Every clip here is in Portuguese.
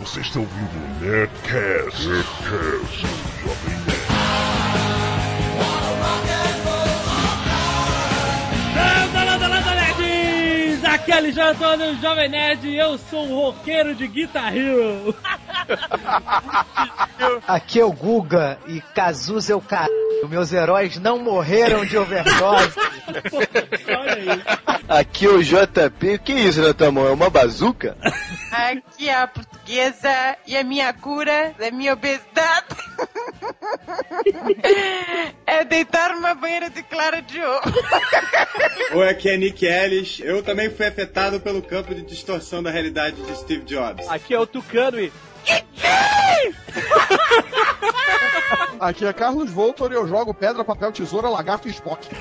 Você está ouvindo o Nerdcast. Nerdcast, Jovem Nerd. Landa, landa, landa, nerds! Aqui é Alexandre Antônio, Jovem Nerd, e eu sou um roqueiro de Guitar Hero. Aqui é o Guga e Cazuza é o cara. Meus heróis não morreram de overdose. Olha aí. Aqui é o JP. Que isso na tua mão? É uma bazuca? Aqui é a portuguesa e a minha cura da minha obesidade é deitar numa banheira de clara de ovo. Oi, aqui é Nick Ellis. Eu também fui afetado pelo campo de distorção da realidade de Steve Jobs. Aqui é o Tucano e... Aqui é Carlos Voltor e eu jogo pedra, papel, tesoura, lagarto e Spock.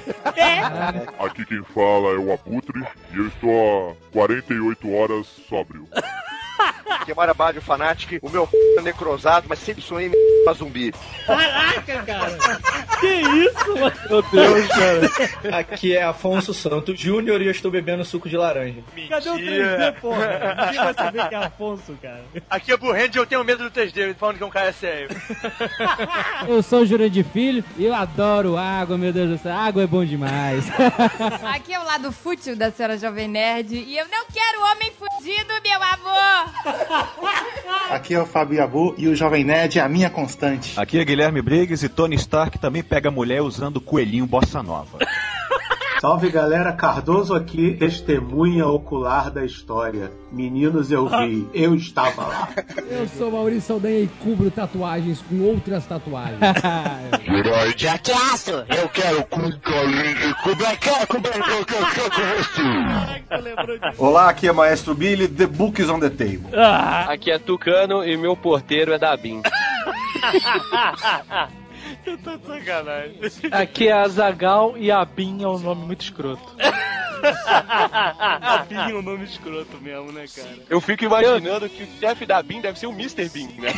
Aqui quem fala é o Abutre e eu estou há 48 horas sóbrio. Aqui é Marabalho Fanatic. O meu f... é necrosado, mas sempre sonhei em pra zumbi. Caraca, cara! Que isso, mano? Meu Deus, cara. Aqui é Afonso Santos Júnior e eu estou bebendo suco de laranja. Cadê o 3D, porra? Ninguém vai saber que é Afonso, cara. Aqui é Burrend e eu tenho medo do 3D, falando que é um cara sério. Eu sou o Jurandir Filho e eu adoro água, meu Deus do céu. Água é bom demais. Aqui é o lado fútil da senhora Jovem Nerd e eu não quero homem fudido, meu amor! Aqui é o Fábio Abu e o Jovem Nerd é a minha constante. Aqui é Guilherme Briggs e Tony Stark também pega mulher usando coelhinho bossa nova. Salve galera, Cardoso aqui, testemunha ocular da história. Meninos, eu vi, eu estava lá. Eu sou Maurício Saldanha e cubro tatuagens com outras tatuagens. Herói Jaqueço! Eu quero de Olá, aqui é Maestro Billy, The Book is on the Table. Aqui é Tucano e meu porteiro é da BIM. Eu tô de sacanagem. Aqui é Azagal e Abin é um nome muito escroto. Abinho é um nome escroto mesmo, né, cara? Eu fico imaginando que o chefe da BIM deve ser o Mr. Bean, né?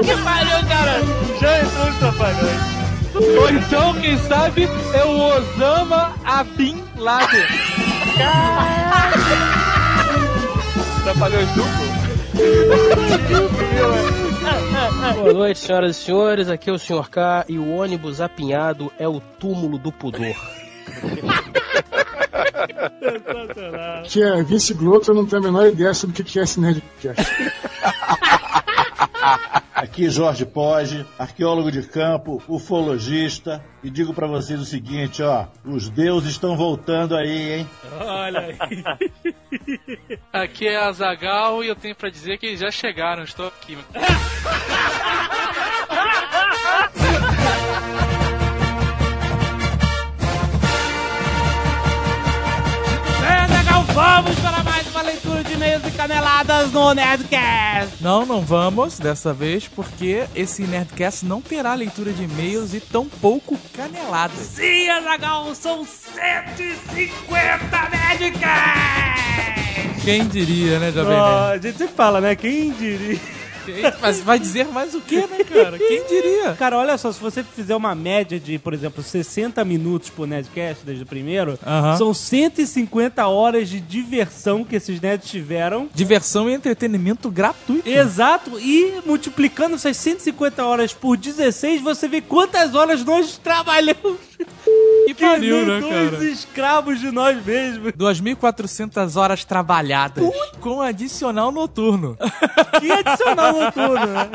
Que pariu, cara! Já entrou os trapalhões. Ou então, quem sabe, é o Osama Abin Laden. Trapalhões duplo? Boa noite, senhoras e senhores. Aqui é o Sr. K e o ônibus apinhado é o túmulo do pudor. Sensacional. Que é Vince Gloto, eu não tenho a menor ideia sobre o que é esse Nerdcast. Aqui Jorge Poggi, arqueólogo de campo, ufologista, e digo pra vocês o seguinte, ó, os deuses estão voltando aí, hein? Olha aí. Aqui é Azagal e eu tenho pra dizer que eles já chegaram. Estou aqui. vamos para mais uma leitura de e-mails e caneladas no Nerdcast. Não, não vamos dessa vez, porque esse Nerdcast não terá leitura de e-mails e tão pouco caneladas. Sim, Azagal, são 150 Nerdcasts! Quem diria, né, Jovem Ó, Nerd? a gente sempre fala, né? Quem diria? Mas vai dizer mais o que, né, cara? Quem diria? Cara, olha só, se você fizer uma média de, por exemplo, 60 minutos por Nerdcast desde o primeiro, Aham. são 150 horas de diversão que esses nerds tiveram. Diversão e entretenimento gratuito. Exato, e multiplicando essas 150 horas por 16, você vê quantas horas nós trabalhamos. Que pariu, né, dois cara? escravos de nós mesmos. 2.400 horas trabalhadas com adicional noturno. Que adicional noturno, né?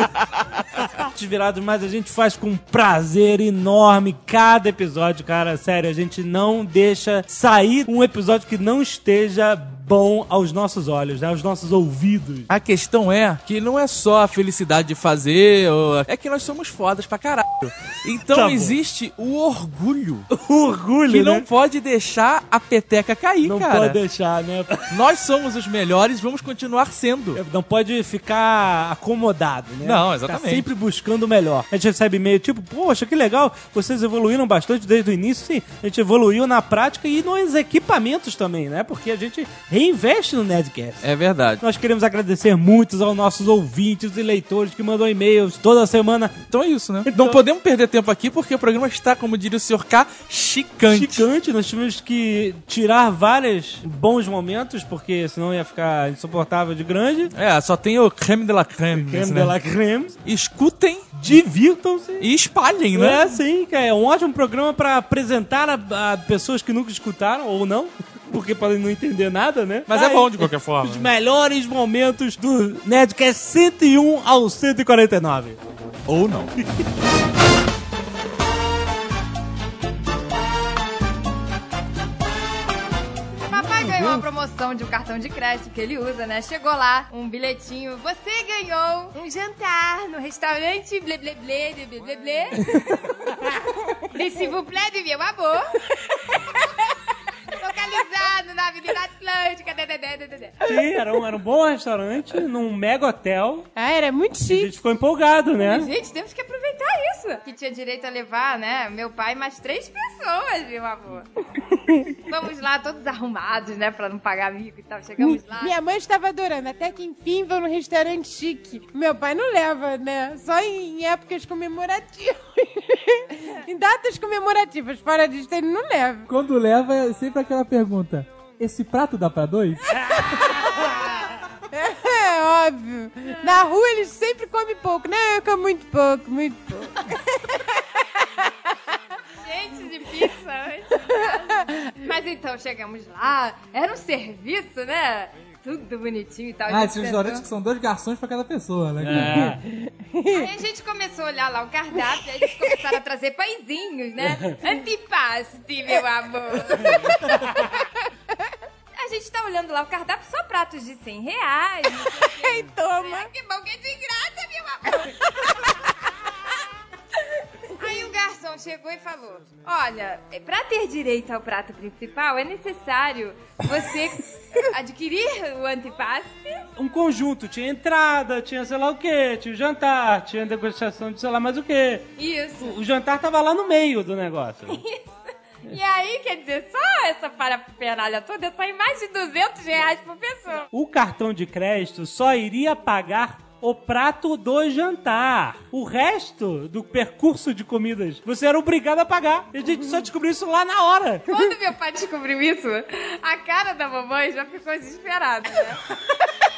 Desvirados, mas a gente faz com prazer enorme cada episódio, cara. Sério, a gente não deixa sair um episódio que não esteja bom aos nossos olhos, né? aos nossos ouvidos. A questão é que não é só a felicidade de fazer, ou- é que nós somos fodas pra caralho. Então Tá existe o orgulho O orgulho, que né? não pode deixar a peteca cair, Não cara. pode deixar, né? Nós somos os melhores, vamos continuar sendo. Não pode ficar acomodado, né? Não, exatamente. Ficar sempre buscando o melhor. A gente recebe e-mail tipo, poxa, que legal, vocês evoluíram bastante desde o início. Sim, a gente evoluiu na prática e nos equipamentos também, né? Porque a gente reinveste no Nerdcast. É verdade. Nós queremos agradecer muitos aos nossos ouvintes e leitores que mandam e-mails toda semana. Então é isso, né? Não podemos perder tempo aqui porque o programa está, como diria o Sr. K, chicante. Chicante, nós tivemos que tirar vários bons momentos, porque senão ia ficar insuportável de grande. É, só tem o creme de la creme. Creme né? de la creme. Escutem Divirtam-se. e espalhem, né? É, sim. É um ótimo programa pra apresentar a, a pessoas que nunca escutaram, ou não, porque podem não entender nada, né? Mas é Aí, bom de qualquer forma. Os melhores momentos do Nerdcast 101 ao 149. Ou não. Papai ganhou uma promoção de um cartão de crédito que ele usa, né? Chegou lá, um bilhetinho. Você ganhou um jantar no restaurante blé blé blé blé blé blé blé. Et s'il vous plaît, de meu amor. Localizado na Avenida Atlântica. Dê, dê. Sim, era um, era um bom restaurante, num mega hotel. Ah, era muito A chique. gente ficou empolgado, né? Gente, temos que aproveitar isso. Que tinha direito a levar, né? Meu pai e mais três pessoas, meu amor. Vamos lá, todos arrumados, né? Pra não pagar mico e tal. Chegamos lá. Minha mãe estava adorando, até que enfim vou num restaurante chique. Meu pai não leva, né? Só em épocas comemorativas. em datas comemorativas. Fora disso, ele não leva. Quando leva, é sempre aquela pergunta: esse prato dá pra dois? É óbvio. Na rua eles sempre comem pouco. Não, eu como muito pouco, muito pouco. Gente de pizza antes. Mas então, chegamos lá. Era um serviço, né? Tudo bonitinho e tal. Ah, A gente esses restaurantes que são dois garçons pra cada pessoa, né? Aí a gente começou a olhar lá o cardápio, aí eles começaram a trazer pãezinhos, né? Antipaste, meu amor. A gente tá olhando lá o cardápio, só pratos de 100 reais. Ei, toma. Que bom que é de graça, meu amor. Aí o garçom chegou e falou: Olha, é, pra ter direito ao prato principal é necessário você adquirir o antipaste. Um conjunto, tinha entrada, tinha sei lá o que, tinha o jantar, tinha degustação de sei lá mais o que. Isso. O jantar tava lá no meio do negócio. E aí, quer dizer, só essa parafernália toda sai mais de 200 reais por pessoa. O cartão de crédito só iria pagar o prato do jantar. O resto do percurso de comidas você era obrigado a pagar. E a gente só descobriu isso lá na hora. Quando meu pai descobriu isso, a cara da mamãe já ficou desesperada, né?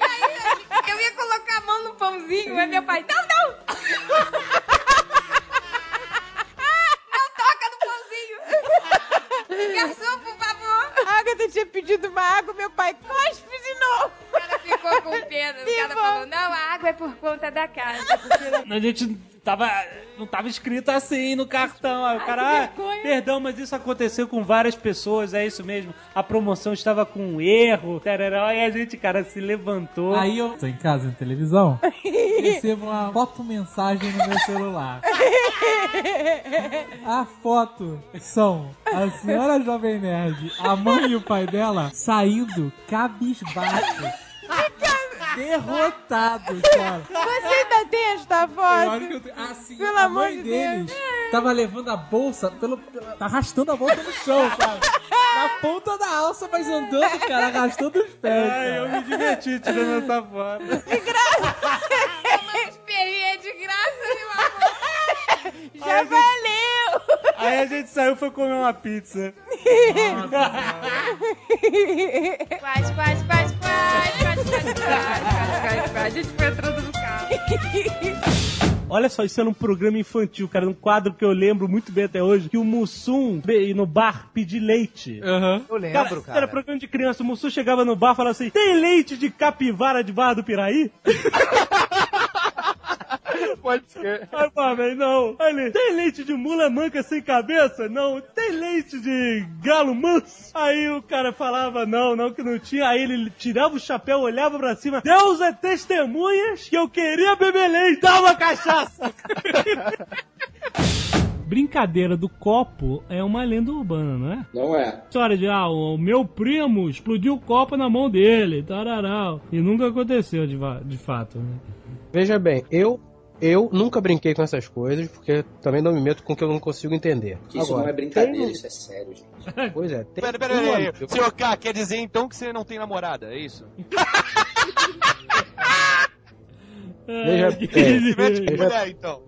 E aí, eu ia colocar a mão no pãozinho, aí meu pai, não, não! Não toca no pãozinho! Garçom, por favor! A Agatha tinha pedido uma água, meu pai cospe de novo. Ficou com pena, o cara falou, não, a água é por conta da casa. porque A gente tava. Não tava escrito assim no cartão. Aí o cara, ah, vergonha." perdão, mas isso aconteceu com várias pessoas, é isso mesmo. A promoção estava com um erro, tarará, aí a gente, cara, se levantou. Aí eu tô em casa na televisão, recebo uma foto-mensagem no meu celular. A foto são a senhora Jovem Nerd, a mãe e o pai dela saindo cabisbaixos. Derrotados, cara. Você ainda tem esta foto? eu tenho- Ah, sim, Pelo a amor mãe de deles Deus. tava levando a bolsa, pelo, pela- tá arrastando a bolsa no chão, sabe? Na ponta da alça, mas andando, cara, arrastando os pés. Ai, eu me diverti tirando essa foto. Tomamos perrinha de graça, meu amor! Já valeu! Aí a gente saiu e foi comer uma pizza. Quase, quase, quase, quase, quase, quase, quase, A gente foi entrando no carro. Olha só, isso é era um programa infantil, cara. Um quadro que eu lembro muito bem até hoje. Que o Mussum veio no bar pedir leite. Uhum. Eu lembro, cara, cara. Era programa de criança. O Mussum chegava no bar e falava assim, tem leite de capivara de Barra do Piraí? Pode ser. Aí, pô, velho, não. Aí tem leite de mula manca sem cabeça? Não. Tem leite de galo manso? Aí o cara falava, não, não, que não tinha. Aí ele tirava o chapéu, olhava pra cima. Deus é testemunhas que eu queria beber leite. Dá uma cachaça. Brincadeira do copo é uma lenda urbana, não é? Não é. História de, ah, o meu primo explodiu o copo na mão dele, tararau. E nunca aconteceu de, de fato, né? Veja bem, eu Eu nunca brinquei com essas coisas, porque também não me meto com o que eu não consigo entender. Isso Agora, não é brincadeira, tem- isso é sério, gente. Pois é, tem Pera, pera, pera, pera. Senhor K, quer dizer então que você não tem namorada, é isso? Veja, é, veja- mulher, então.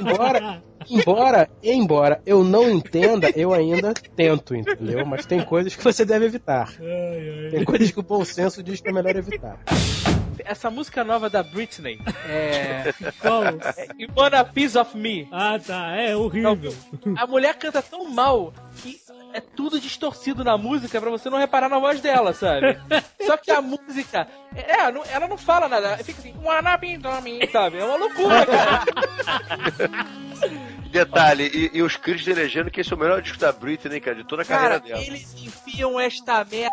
embora, embora, embora eu não entenda, eu ainda tento, entendeu? Mas tem coisas que você deve evitar. Tem coisas que o bom senso diz que é melhor evitar. Essa música nova da Britney é. Qual? é You Want a Piece of Me. Ah, tá. É horrível. A mulher canta tão mal que é tudo distorcido na música pra você não reparar na voz dela, sabe? Só que a música. É, não- ela não fala nada. Fica assim, wanna be to me, sabe? É uma loucura, cara. Detalhe, e, e os críticos elegendo que esse é o melhor disco da Britney, cara, de toda a carreira Cara, dela. eles enfiam esta merda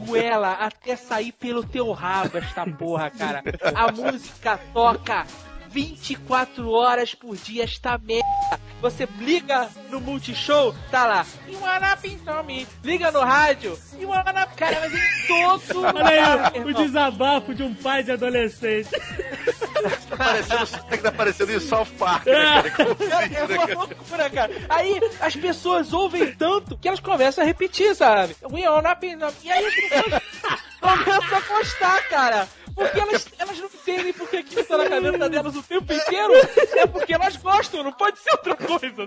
goela até sair pelo teu rabo, esta porra, cara. A música toca 24 horas por dia, esta merda. Você liga no Multishow, tá lá. To me. Liga no rádio. Wanna... Cara, mas em todo Olha aí, lugar, o irmão. desabafo de um pai de adolescente. Tá parecendo, tá que tá parecendo em South Park, É. né, cara? É né, uma loucura, cara. Aí as pessoas ouvem tanto que elas começam a repetir, sabe? We wanna be no- E aí as pessoas começam a gostar, cara. Porque elas, elas não entendem porque aquilo tá na cabeça delas o tempo inteiro. É porque elas gostam, não pode ser outra coisa.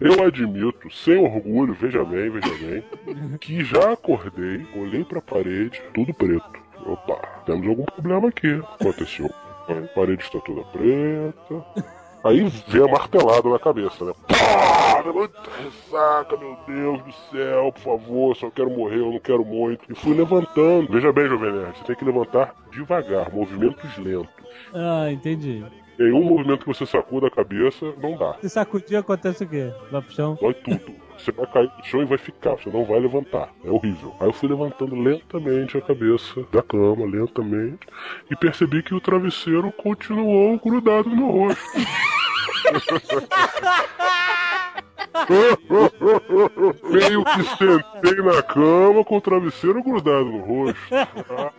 Eu admito, sem orgulho, veja bem, veja bem, que já acordei, olhei pra parede, tudo preto. Opa, temos algum problema aqui. Aconteceu. A parede está toda preta. Aí vem a martelada na cabeça, né? Pá! Ressaca, meu Deus do céu, por favor, só quero morrer, eu não quero muito. E fui levantando. Veja bem, Jovem Nerd, você tem que levantar devagar, movimentos lentos. Ah, entendi. Em um movimento que você sacuda a cabeça, não dá. Se sacudir, acontece o quê? Vai pro chão? Dói tudo. Você vai cair no chão e vai ficar, você não vai levantar. É horrível. Aí eu fui levantando lentamente a cabeça da cama, lentamente, e percebi que o travesseiro continuou grudado no rosto. Meio que sentei na cama com o travesseiro grudado no rosto.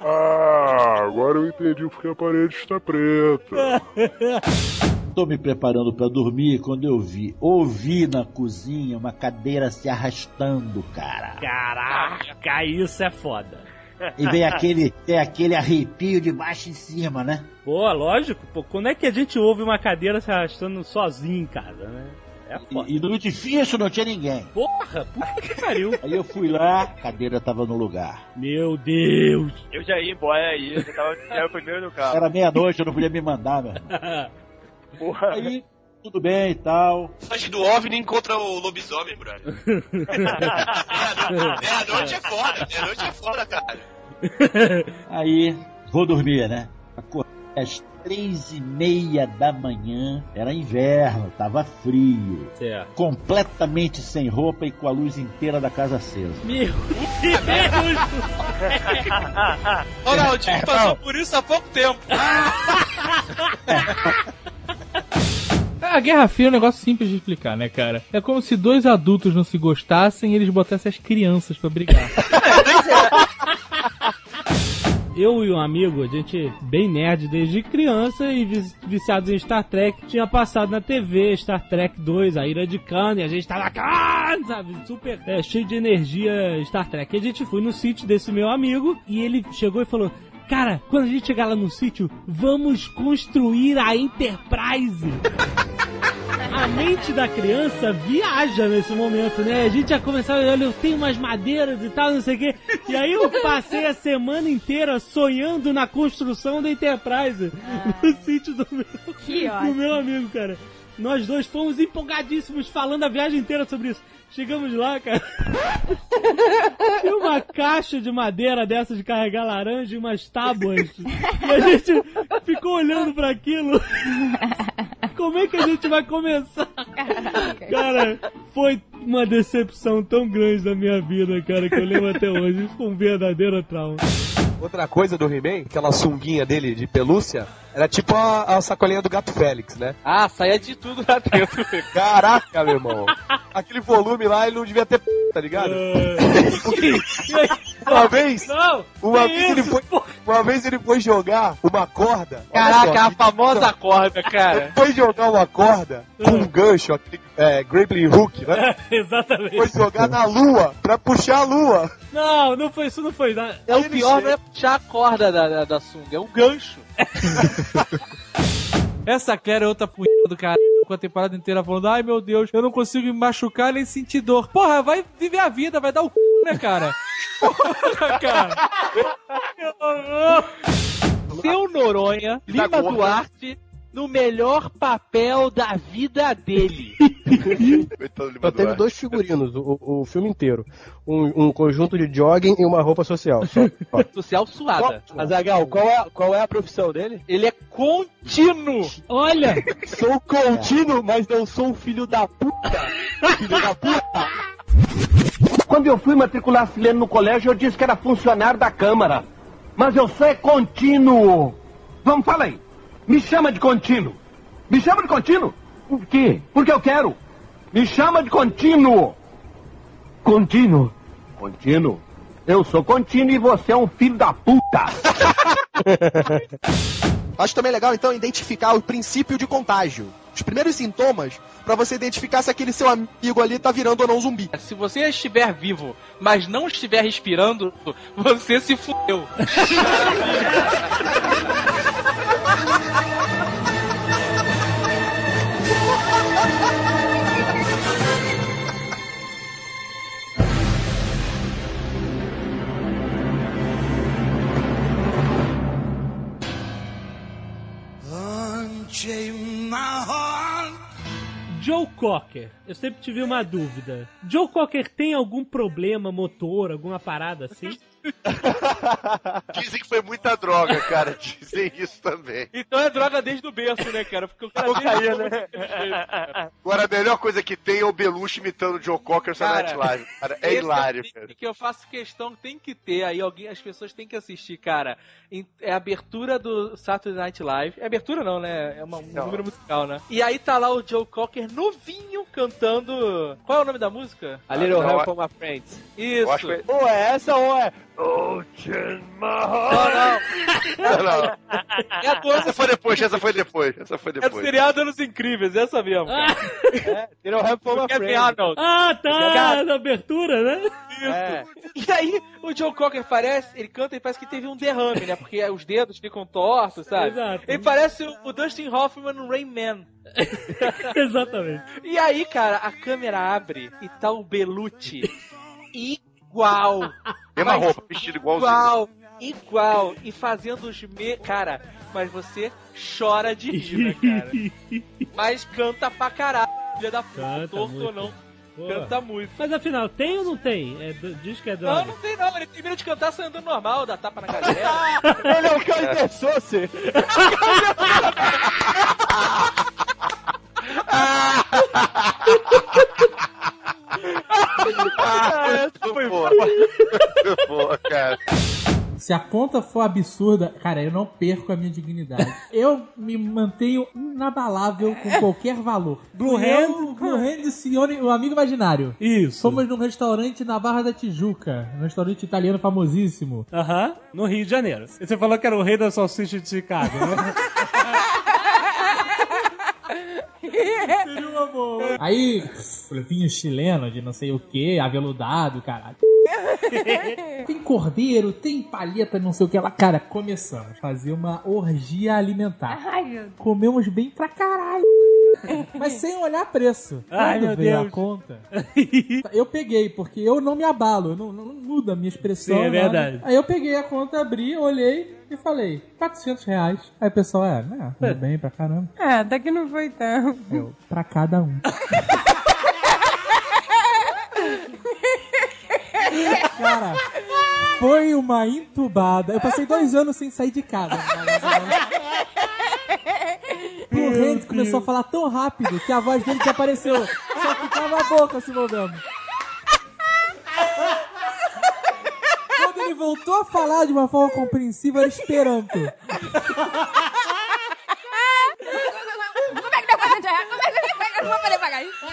Ah, agora eu entendi porque a parede está preta. Tô me preparando pra dormir quando eu vi, ouvi na cozinha uma cadeira se arrastando, cara. Caraca, isso é foda. E vem aquele, tem aquele arrepio de baixo em cima, né? Pô, lógico. Pô, quando é que a gente ouve uma cadeira se arrastando sozinho em casa, né? É foda. E, e no edifício não tinha ninguém. Porra, puta que pariu. Aí eu fui lá, a cadeira tava no lugar. Meu Deus. Eu já ia embora aí, eu tava já era o primeiro no carro. Era meia-noite, eu não podia me mandar, meu. irmão. Porra. Aí, tudo bem e tal. Antes do OVNI encontra o lobisomem, brother. Meia-noite é foda, meia-noite é foda, cara. Aí, vou dormir, né? Acordei às três e meia da manhã, era inverno, tava frio. Certo. Completamente sem roupa e com a luz inteira da casa acesa. Meu Deus Ô, Naldinho passou por isso há pouco tempo. A Guerra Fria é um negócio simples de explicar, né, cara? É como se dois adultos não se gostassem e eles botassem as crianças pra brigar. Eu e um amigo, a gente bem nerd desde criança e vi- viciados em Star Trek, tinha passado na TV Star Trek 2, a Ira de Khan, e a gente tava, ah, sabe, super é, cheio de energia Star Trek. E a gente foi no sítio desse meu amigo e ele chegou e falou: Cara, quando a gente chegar lá no sítio, vamos construir a Enterprise. A mente da criança viaja nesse momento, né? A gente já começava, olha, eu tenho umas madeiras e tal, não sei o quê. E aí eu passei a semana inteira sonhando na construção da Enterprise no sítio do meu, do meu amigo, cara. Nós dois fomos empolgadíssimos falando a viagem inteira sobre isso. Chegamos lá, cara. Tinha uma caixa de madeira dessa de carregar laranja e umas tábuas. E a gente ficou olhando pra aquilo. Como é que a gente vai começar? Cara, foi uma decepção tão grande da minha vida, cara, que eu lembro até hoje. Isso foi um verdadeiro trauma. Outra coisa do He-Man, aquela sunguinha dele de pelúcia, era tipo a, a sacolinha do Gato Félix, né? Ah, saia de tudo lá dentro. Caraca, meu irmão. Aquele volume lá, ele não devia ter p, tá ligado? uma vez, Não! uma vez, ele isso? foi, uma vez ele foi jogar uma corda. Caraca, só, a famosa corda, cara. Ele foi jogar uma corda com um gancho, aquele é, grappling hook, né? Exatamente. Foi jogar na lua, pra puxar a lua. Não, não foi isso, não foi. Não. É o pior não é puxar a corda da, da, da sunga, é o gancho. Essa Claire é outra punha do cara. Com a temporada inteira falando, ai meu Deus, eu não consigo me machucar nem sentir dor. Porra, vai viver a vida, vai dar o c, né, cara? Porra, cara. Seu Noronha, Lima. Duarte, no melhor papel da vida dele. Só teve dois figurinos, o, o filme inteiro. Um, um conjunto de jogging e uma roupa social. Social suada. Azagal, qual é, qual é a profissão dele? Ele é contínuo. Olha! Sou contínuo, mas não sou um filho da puta. Filho da puta. Quando eu fui matricular Silene no colégio, eu disse que era funcionário da Câmara. Mas eu sou é contínuo. Vamos, fala aí. Me chama de contínuo. Me chama de contínuo? Por quê? Porque eu quero. Me chama de contínuo. Contínuo? Contínuo? Eu sou contínuo e você é um filho da puta. Acho também legal, então, identificar o princípio de contágio. Os primeiros sintomas, pra você identificar se aquele seu amigo ali tá virando ou não zumbi. Se você estiver vivo, mas não estiver respirando, você se fudeu. Joe Cocker, eu sempre tive uma dúvida. Joe Cocker tem algum problema motor, alguma parada assim? Dizem que foi muita droga, cara. Dizem isso também. Então é droga desde o berço, né, cara? Porque o cara Cocaína, né? Agora, a melhor coisa que tem é o Belushi imitando o Joe Cocker no Night Live. Cara, é esse hilário, um cara. que eu faço questão, tem que ter aí, alguém, as pessoas têm que assistir, cara. É a abertura do Saturday Night Live. É abertura não, né? É uma- um Não. número musical, né? E aí tá lá o Joe Cocker novinho cantando. Qual é o nome da música? A Little não, Help é- for My Friends. Isso. Que- Ou é essa ou é... Oh, Chin Não, não. Não, Essa foi depois, essa foi depois. Essa foi é do depois. seriado Anos Incríveis, essa mesmo. Cara. É, Little Help Friends. Arnold. Ah, tá! Na abertura, né? É. E aí, o Joe Cocker parece, ele canta e parece que teve um derrame, né? Porque os dedos ficam tortos, sabe? Exato. Ele parece o, o Dustin Hoffman no Rain Man. Exatamente. E aí, cara, a câmera abre e tá o Belucci igual. Mesma roupa, vestido igualzinho. Igual, igual. E fazendo os me... Cara, mas você chora de rir, cara? Mas canta pra caralho, filha da puta, Canta torto muito. ou não. Canta muito. Mas afinal, tem ou não tem? É, diz que é droga. Não, não tem não. Ele termina de cantar saindo normal, dá tapa na galera. Ele é o Kaiser Sose. Muito boa. Muito boa, cara. Se a conta for absurda, cara, eu não perco a minha dignidade. Eu me mantenho inabalável com qualquer valor. Blue Hand? Blue Hand e Sione, o amigo imaginário. Isso. Fomos num restaurante na Barra da Tijuca, um restaurante italiano famosíssimo. Aham, no Rio de Janeiro. E você falou que era o rei da salsicha de Chicago, né? Seria uma boa. Aí, vinho chileno de não sei o que, aveludado, caralho. Tem cordeiro, tem palheta, não sei o que lá. Cara, começamos a fazer uma orgia alimentar. Ai, meu Deus. Comemos bem pra caralho. Mas sem olhar preço. Ai, Quando meu veio Deus. a conta, eu peguei, porque eu não me abalo, eu não, não muda a minha expressão. Sim, é nada. verdade. Aí eu peguei a conta, abri, olhei e falei, 400 reais. Aí o pessoal, é, né, tudo bem pra caramba. Ah, até que não foi tão. Eu, pra cada um. Cara, foi uma entubada. Eu passei dois anos sem sair de casa. O Renzo começou a falar tão rápido que a voz dele desapareceu. Só ficava a boca se movendo. Quando ele voltou a falar de uma forma compreensiva, era esperanto. Como é que deu pra gente errar? Como é que eu não vou poder pagar isso?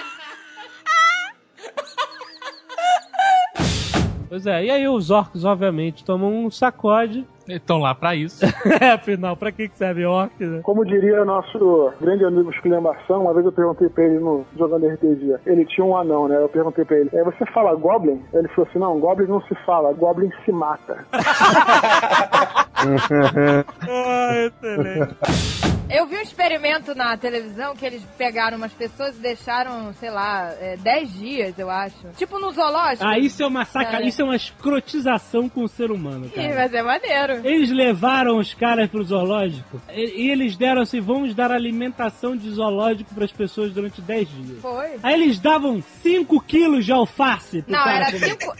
Pois é, e aí os orcs, obviamente, tomam um sacode. Estão lá pra isso. é, afinal, pra que que serve orc, né? Como diria nosso grande amigo Esculhambação, uma vez eu perguntei pra ele no jogando RPG, ele tinha um anão, né? Eu perguntei pra ele, é, você fala Goblin? Ele falou assim, não, Goblin não se fala, Goblin se mata. ah, excelente. Eu vi um experimento na televisão que eles pegaram umas pessoas e deixaram, sei lá, é, 10 dias, eu acho. Tipo no zoológico. Ah, isso é uma saca, É. isso é uma escrotização com o ser humano, Ih, cara. mas é maneiro. Eles levaram os caras pro zoológico e, e eles deram assim, vamos dar alimentação de zoológico pras pessoas durante 10 dias. Foi. Aí eles davam 5 quilos de alface pro Não, cara era comer. 5.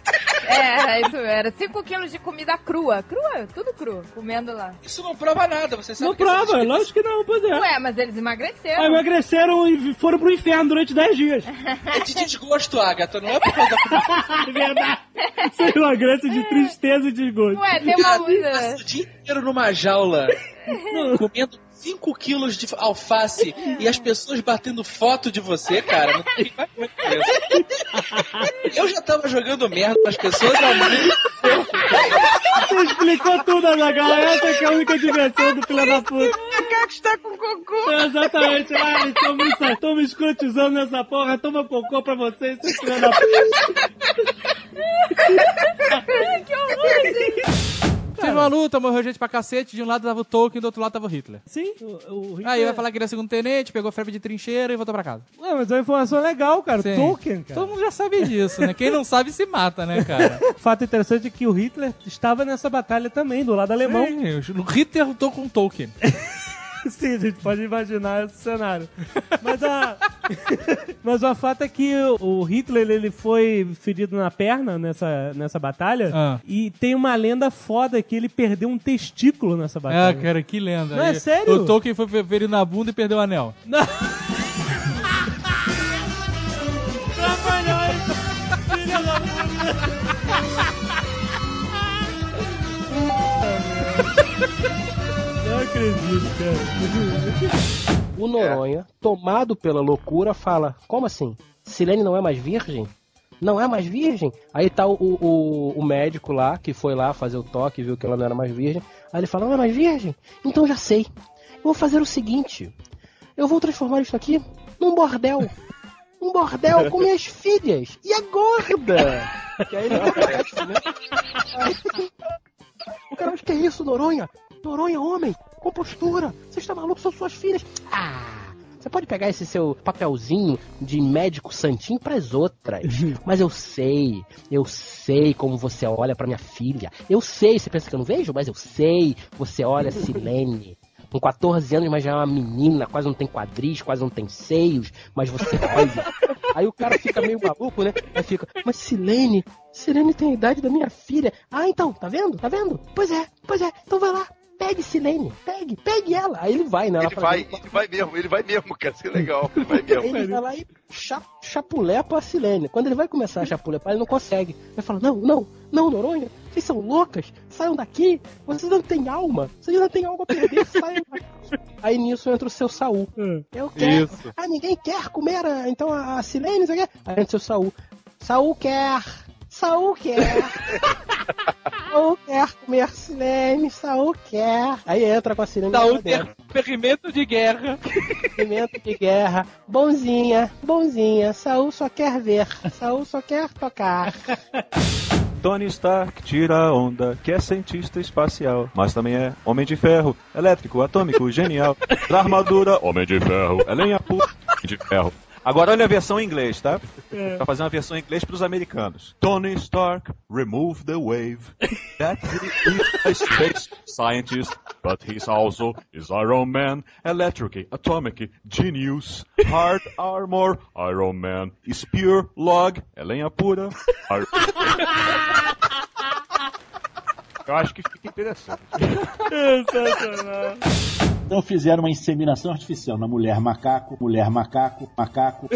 É, era isso, era 5 quilos de comida crua. Crua, tudo cru, comendo lá. Isso não prova nada, você sabe Não que essas prova, experiências- lógico que não, pois é. Ué, mas eles emagreceram. Aí emagreceram e foram pro inferno durante 10 dias. É de desgosto, Agatha, não é por causa da comida. É verdade. Isso é uma graça de tristeza e desgosto. Ué, tem uma música. o dia inteiro numa jaula, comendo 5 quilos de alface e as pessoas batendo foto de você, cara. Não tem mais é é isso. Eu já tava jogando merda nas pessoas há muito tempo. Você explicou tudo, Azaghal. Essa que é a única diversão do filho da puta. Macaco está com cocô. É, exatamente. Estão me, estão me escrotizando nessa porra. Toma cocô pra vocês, seus filhos da puta. que horror, gente. Teve uma luta, morreu gente pra cacete. De um lado tava o Tolkien, do outro lado tava o Hitler. Sim, o, o Hitler... Aí vai falar que ele é segundo tenente, pegou febre de trincheira e voltou pra casa. Ué, mas é uma informação legal, cara. Sim. Tolkien, cara. Todo mundo já sabe disso, né? Quem não sabe se mata, né, cara? Fato interessante é que o Hitler estava nessa batalha também, do lado alemão. Sim, o Hitler lutou com o Tolkien. Sim, a gente pode imaginar esse cenário. Mas a. Mas o fato é que o Hitler ele foi ferido na perna nessa, nessa batalha. Ah. E tem uma lenda foda que ele perdeu um testículo nessa Ah, batalha. cara, que lenda. Não, é sério? O Tolkien foi ferido na bunda e perdeu o anel. Não. Trapalhões! Filha da Não acredito, cara. O Noronha, tomado pela loucura, fala: Como assim? Silene não é mais virgem? Não é mais virgem? Aí tá o, o, o médico lá, que foi lá fazer o toque e viu que ela não era mais virgem. Aí ele fala: Não é mais virgem? Então já sei. Eu vou fazer o seguinte: Eu vou transformar isso aqui num bordel. Um bordel com minhas filhas. E a gorda? Que aí ele aparece, né? Aí, o cara, mas que é isso, Noronha? Noronha, homem, com postura. Você está maluco? São suas filhas. Ah, você pode pegar esse seu papelzinho de médico santinho pras outras. Mas eu sei, eu sei como você olha pra minha filha. Eu sei, você pensa que eu não vejo? Mas eu sei. Você olha Silene. Com 14 anos, mas já é uma menina, quase não tem quadris, quase não tem seios, mas você olha. Aí o cara fica meio maluco, né? Aí fica, mas Silene, Silene tem a idade da minha filha. Ah, então, tá vendo? Tá vendo? Pois é, pois é, então vai lá. Pegue Silene, pegue, pegue ela. Aí ele vai, né? Ele fala, vai, ele vai mesmo, ele vai mesmo, cara. Isso é legal. Ele vai mesmo. Ele vai lá e cha chapulepa a Silene. Quando ele vai começar a chapulepar, ele não consegue. Ele fala: Não, não, não, Noronha, vocês são loucas, saiam daqui, vocês não têm alma, vocês não têm alma a perder, saiam daqui. Aí nisso entra o seu Saul. Eu quero. Isso. Ah, ninguém quer comer a, então a, a Silene, não sei o quê. Aí entra o seu Saul. Saul quer. Saul quer. Saul quer comer Silene, Saul quer. Aí entra com a Silene. Saul quer ferrimento de guerra. Pimenta de guerra. Bonzinha, bonzinha. Saul só quer ver. Saul só quer tocar. Tony Stark tira a onda, que é cientista espacial, mas também é homem de ferro, elétrico, atômico, genial. Da armadura, homem de ferro, é lenha pura, homem de ferro. Agora olha a versão em inglês, tá? É. Pra fazer uma versão em inglês pros americanos. Tony Stark, remove the wave. That he is a space scientist, but he's also is Iron Man, electric, atomic, genius, hard armor, Iron Man, is pure log, é lenha pura. Eu acho que fica interessante. Sensacional. Então fizeram uma inseminação artificial na mulher macaco, mulher macaco, macaco.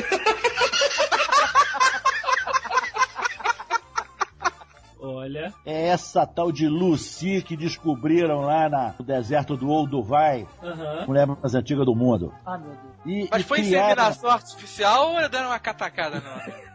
Olha. É essa tal de Lucy que descobriram lá na- no deserto do Olduvai, Aham. mulher mais antiga do mundo. Ah, meu Deus. E, Mas e foi criaram- inseminação artificial ou deram uma catacada? Não?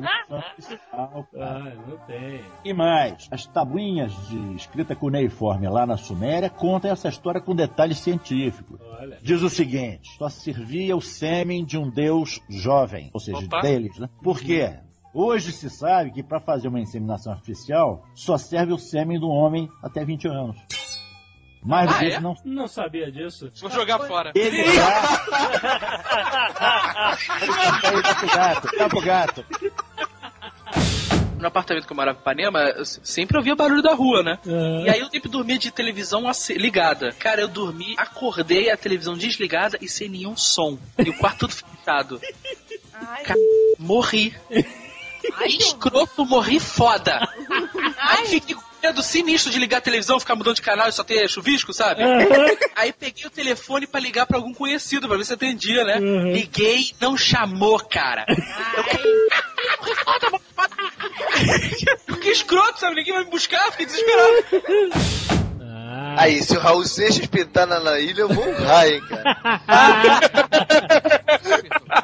Não. Ah, não tem. E mais, as tabuinhas de escrita cuneiforme lá na Suméria contam essa história com detalhes científicos. Olha. Diz o seguinte: só servia o sêmen de um deus jovem, ou seja, Opa. deles, né? Por quê? Hoje se sabe que para fazer uma inseminação artificial só serve o sêmen do homem até 20 anos. Mais do Ah, que é? não. Não sabia disso. Vou jogar fora. Ele Dá pro gato, dá pro gato. No apartamento que eu morava em Ipanema, eu se- sempre ouvia barulho da rua, né? E aí eu sempre dormia de televisão ligada. Cara, eu dormi, acordei, a televisão desligada e sem nenhum som. E o quarto tudo fechado. Cara, morri. Ai, escroto, morri foda. Aí fiquei com medo sinistro de ligar a televisão, ficar mudando de canal e só ter chuvisco, sabe? Aí peguei o telefone pra ligar pra algum conhecido, pra ver se atendia, né? Liguei, não chamou, cara. Foda. Fiquei escroto, sabe? Ninguém vai me buscar, fiquei desesperado. Aí, se o Raul Seixas pintar na, na ilha, eu vou honrar, hein, cara.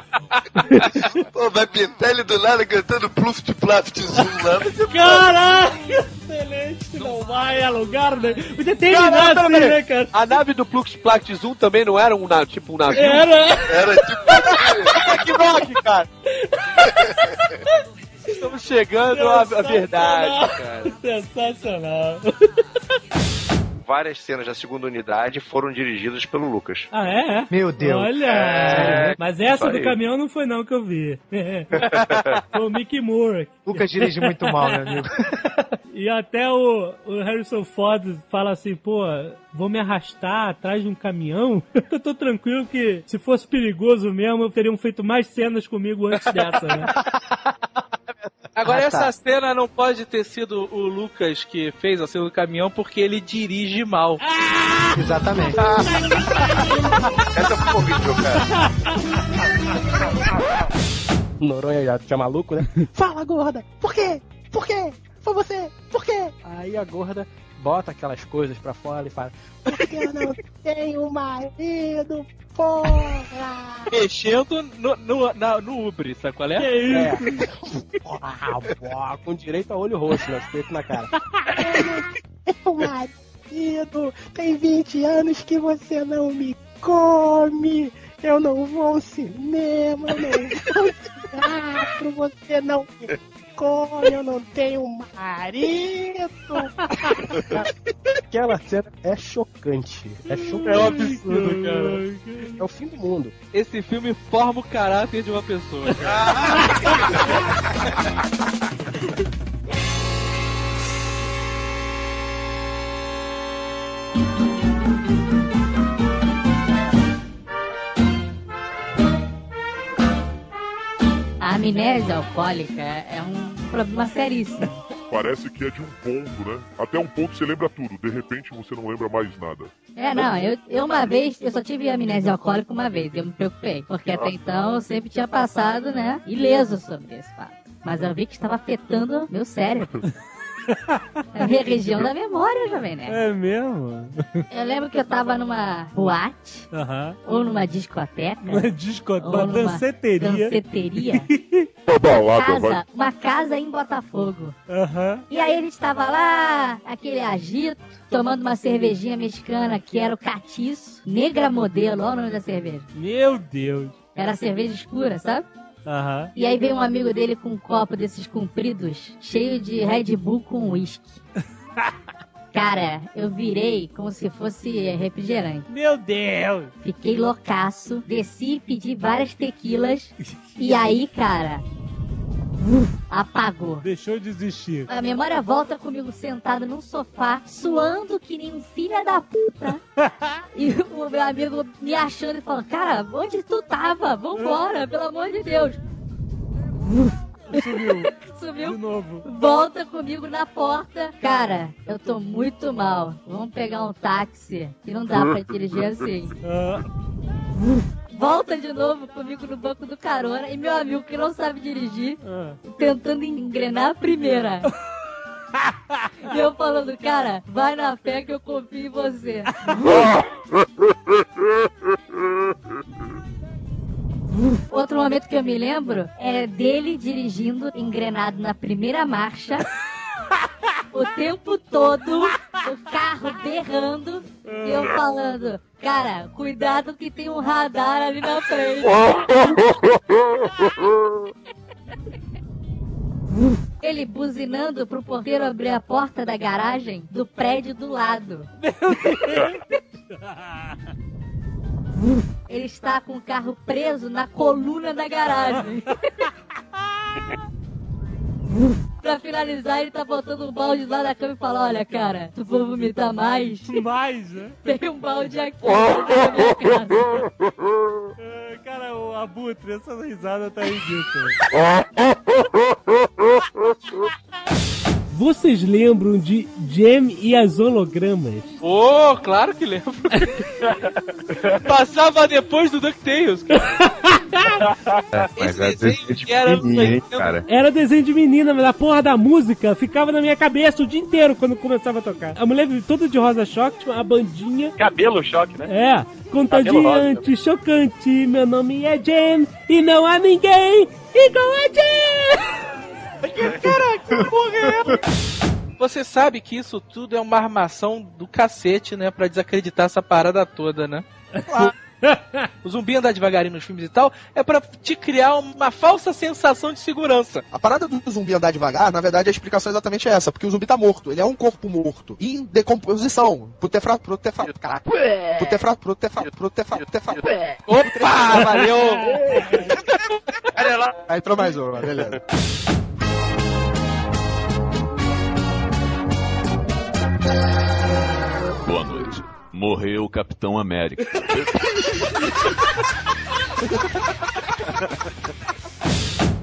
Pô, vai pintar ele do nada cantando Pluft Plaft Zoom lá. Caralho! Excelente! Não vai a lugar, né? Podia terminar Caralho, assim, peraí. né, cara? A nave do Plux Plact Zoom também não era um, na- tipo um navio? Era! Era tipo. que rock, cara! Estamos chegando à à verdade, cara. Sensacional. Várias cenas da segunda unidade foram dirigidas pelo Lucas. Ah, é? Meu Deus. Olha! É, Mas essa do caminhão não foi não que eu vi. foi o Mickey Moore. Lucas dirige muito mal, meu amigo. E até o, o Harrison Ford fala assim, pô, vou me arrastar atrás de um caminhão? eu tô tranquilo que se fosse perigoso mesmo, teriam feito mais cenas comigo antes dessa, né? Agora, Ah, tá. essa cena não pode ter sido o Lucas que fez a cena do caminhão porque ele dirige mal. Exatamente. Essa foi horrível, cara. Noronha já tinha maluco, né? Fala, gorda! Por quê? Por quê? Foi você! Por quê? Aí a gorda bota aquelas coisas pra fora e fala: Porque eu não tenho marido, porra! Mexendo no, no, na- no Uber, sabe qual é? É. Ah, pô, com direito a olho roxo, né? Espeto na cara. Meu marido, tem 20 anos que você não me come. Eu não vou ao cinema, eu não vou ao teatro, você não me come, eu não tenho marido. Aquela cena é chocante. É chocante. É um absurdo, cara. É o fim do mundo. Esse filme forma o caráter de uma pessoa. cara. A amnésia alcoólica é um problema seríssimo. Parece que é de um ponto, né? Até um ponto você lembra tudo, de repente você não lembra mais nada. É, não, eu, eu uma vez, eu só tive amnésia alcoólica uma vez, eu me preocupei. Porque até então eu sempre tinha passado, né, ileso sobre esse fato. Mas eu vi que estava afetando meu cérebro. A minha região da memória, jovem, né? É mesmo? Eu lembro que eu tava numa boate, ou numa discoteca. Uma disco... ou uma danceteria. danceteria. Uma casa, uma casa em Botafogo. Aham. E aí a gente tava lá, aquele agito, tomando uma cervejinha mexicana que era o catiço, negra modelo, olha o nome da cerveja. Meu Deus. Era cerveja escura, sabe? Aham. E aí veio um amigo dele com um copo desses compridos, cheio de Red Bull com uísque. Cara, eu virei como se fosse refrigerante. Meu Deus! Fiquei loucaço, desci, pedi várias tequilas. E aí, cara, apagou. Deixou de existir. A memória volta comigo sentado num sofá, suando que nem um filho da puta. e o meu amigo me achando e falando: Cara, onde tu tava? Vambora, pelo amor de Deus. Sumiu. Sumiu. De novo. Volta comigo na porta. Cara, eu tô muito mal. Vamos pegar um táxi. Que não dá pra dirigir assim. Ah, Volta de novo comigo no banco do carona. E meu amigo que não sabe dirigir, tentando engrenar a primeira. E eu falando, cara, vai na fé que eu confio em você. Outro momento que eu me lembro é dele dirigindo engrenado na primeira marcha. O tempo todo, o carro berrando e eu falando, cara, cuidado que tem um radar ali na frente. Ele buzinando pro porteiro abrir a porta da garagem do prédio do lado. Ele está com o carro preso na coluna da garagem. Pra finalizar, ele tá botando um balde lá na cama e fala: Olha, cara, tu for vomitar mais. Mais, né? Tem um balde aqui na minha casa. É, Cara, o abutre, essa risada tá ridícula. Vocês lembram de Jam e as hologramas? Ô, claro que lembro. Passava depois do DuckTales. Mas é desenho de era pequenininho, hein, cara. Era desenho de menina, mas a porra da música ficava na minha cabeça o dia inteiro quando começava a tocar. A mulher toda de rosa choque, tinha uma bandinha. Cabelo choque, né? É, rosa. contagiante, chocante, meu nome é Jam e não há ninguém igual a Jam! Caraca, que porra é essa? Você sabe que isso tudo é uma armação do cacete, né? Pra desacreditar essa parada toda, né? O zumbi andar devagarinho nos filmes e tal é pra te criar uma falsa sensação de segurança. A parada do zumbi andar devagar, na verdade, a explicação é exatamente essa, porque o zumbi tá morto, ele é um corpo morto, em decomposição, putefra, putefra, caraca, putefra, putefra, putefra, putefra. Opa, valeu! Aí entrou mais uma, beleza. Boa noite. Morreu o Capitão América.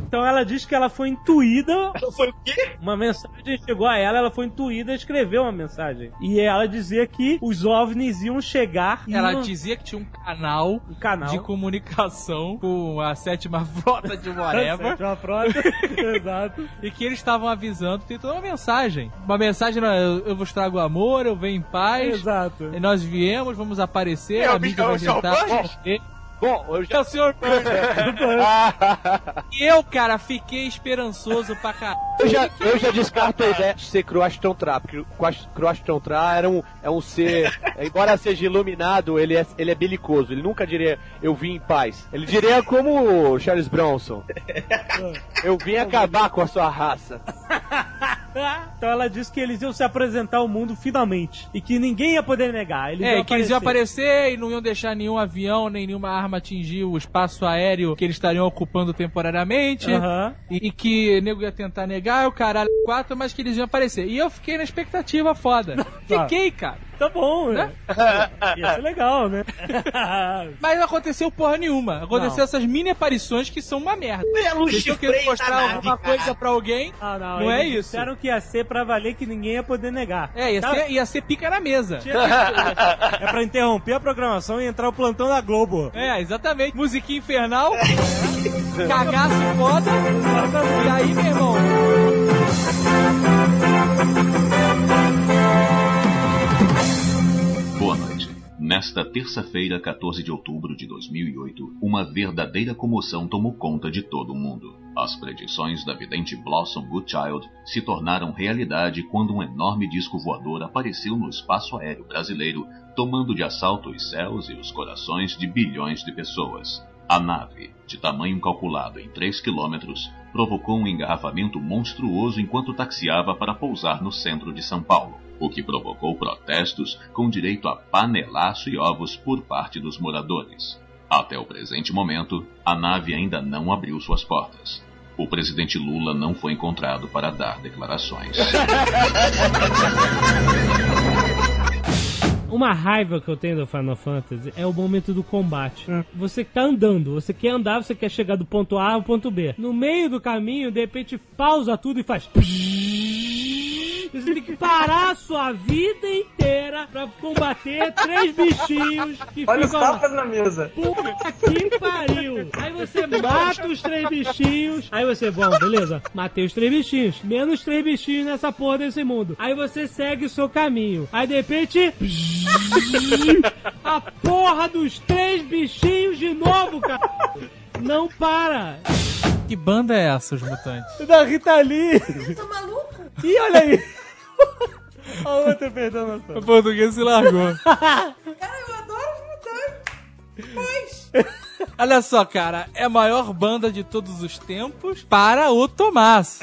Então ela diz que ela foi intuída. Foi o quê? Uma mensagem chegou a ela, ela foi intuída e escreveu uma mensagem. E ela dizia que os OVNIs iam chegar. Ela iam- dizia que tinha um canal, um canal. de comunicação com a sétima frota de whatever. Sétima frota, exato. E que eles estavam avisando, tem toda uma mensagem. Uma mensagem, eu, eu vos trago amor, eu venho em paz. Exato. E nós viemos, vamos aparecer, É, a mídia vai tentar... Bom, eu já... É o senhor E eu, cara, fiquei esperançoso pra caralho. Eu já, eu já descarto a ideia de ser Croastron Tra, porque Croastron Tra era um, é um ser, embora seja iluminado, ele é, ele é belicoso. Ele nunca diria, eu vim em paz. Ele diria como o Charles Bronson. Eu vim acabar com a sua raça. Então ela disse que eles iam se apresentar ao mundo finalmente. E que ninguém ia poder negar. Eles É, que eles iam aparecer e não iam deixar nenhum avião nem nenhuma arma atingir o espaço aéreo que eles estariam ocupando temporariamente. Aham. E, e que o nego ia tentar negar o caralho quatro, mas que eles iam aparecer. E eu fiquei na expectativa foda. Fiquei, cara. Tá bom, né? Ia ser legal, né? Mas não aconteceu porra nenhuma. Aconteceu Não. essas mini aparições que são uma merda. Belo Vocês estão querendo mostrar nave, alguma cara. coisa pra alguém. Ah, não, Não é isso. disseram que ia ser pra valer que ninguém ia poder negar. É, ia, Tá- ser, ia ser pica na mesa. É pra interromper a programação e entrar o plantão da Globo. É, exatamente. Musiquinha infernal, cagaço foda. E aí, meu irmão? Boa noite. Nesta terça-feira, 14 de outubro de 2008, uma verdadeira comoção tomou conta de todo o mundo. As predições da vidente Blossom Goodchild se tornaram realidade quando um enorme disco voador apareceu no espaço aéreo brasileiro, tomando de assalto os céus e os corações de bilhões de pessoas. A nave, de tamanho calculado em 3 quilômetros, provocou um engarrafamento monstruoso enquanto taxiava para pousar no centro de São Paulo, o que provocou protestos com direito a panelaço e ovos por parte dos moradores. Até o presente momento, a nave ainda não abriu suas portas. O presidente Lula não foi encontrado para dar declarações. Uma raiva que eu tenho do Final Fantasy é o momento do combate. Você tá andando, você quer andar, você quer chegar do ponto A ao ponto B. No meio do caminho, de repente, pausa tudo e faz. Você tem que parar a sua vida inteira pra combater três bichinhos que Olha ficam lá. tapas na mesa. Puta que pariu! Aí você mata os três bichinhos. Aí você, bom, beleza, matei os três bichinhos. Menos três bichinhos nessa porra desse mundo. Aí você segue o seu caminho. Aí de repente. A porra dos três bichinhos de novo, cara! Não para! Que banda é essa, os mutantes? Da Rita Lee! Tô maluco? Ih, olha aí! A outra perdeu a noção. O português se largou. Cara, eu adoro mutantes. Pois. Olha só, cara, é a maior banda de todos os tempos para o Tomás.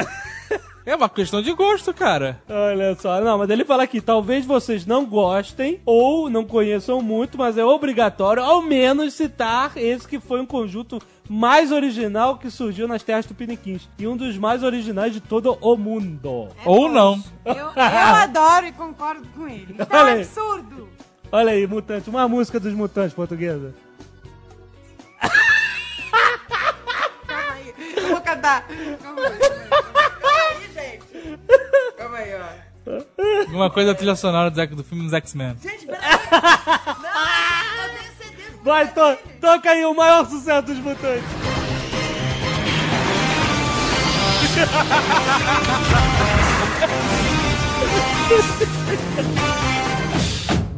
É uma questão de gosto, cara. Olha só, não, mas ele fala aqui, talvez vocês não gostem ou não conheçam muito, mas é obrigatório ao menos citar esse que foi um conjunto mais original que surgiu nas terras tupiniquins e um dos mais originais de todo o mundo. Ou não. Eu, eu adoro e concordo com ele. Isso é Olha um aí. absurdo. Olha aí, mutante, uma música dos mutantes portuguesa. Calma aí. Eu vou cantar. Calma aí. Calma aí, gente. Calma aí, ó. Alguma coisa da trilha sonora do, do filme dos X-Men. Gente, peraí. Não, eu tenho CD. Vai, to toca aí o maior sucesso dos mutantes.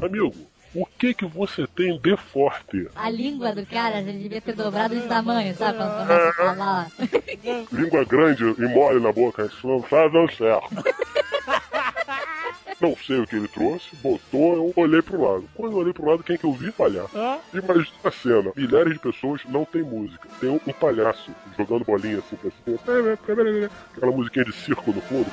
Amigo, o que que você tem de forte? A língua do cara já devia ter dobrado de tamanho, sabe? Quando começa a falar. Língua grande e mole na boca, isso não tá dando certo. Não sei o que ele trouxe, botou, eu olhei pro lado. Quando eu olhei pro lado, quem que eu vi falhar? Imagina a cena, milhares de pessoas não tem música. Tem um, um palhaço jogando bolinha assim pra cima. Aquela musiquinha de circo no fundo.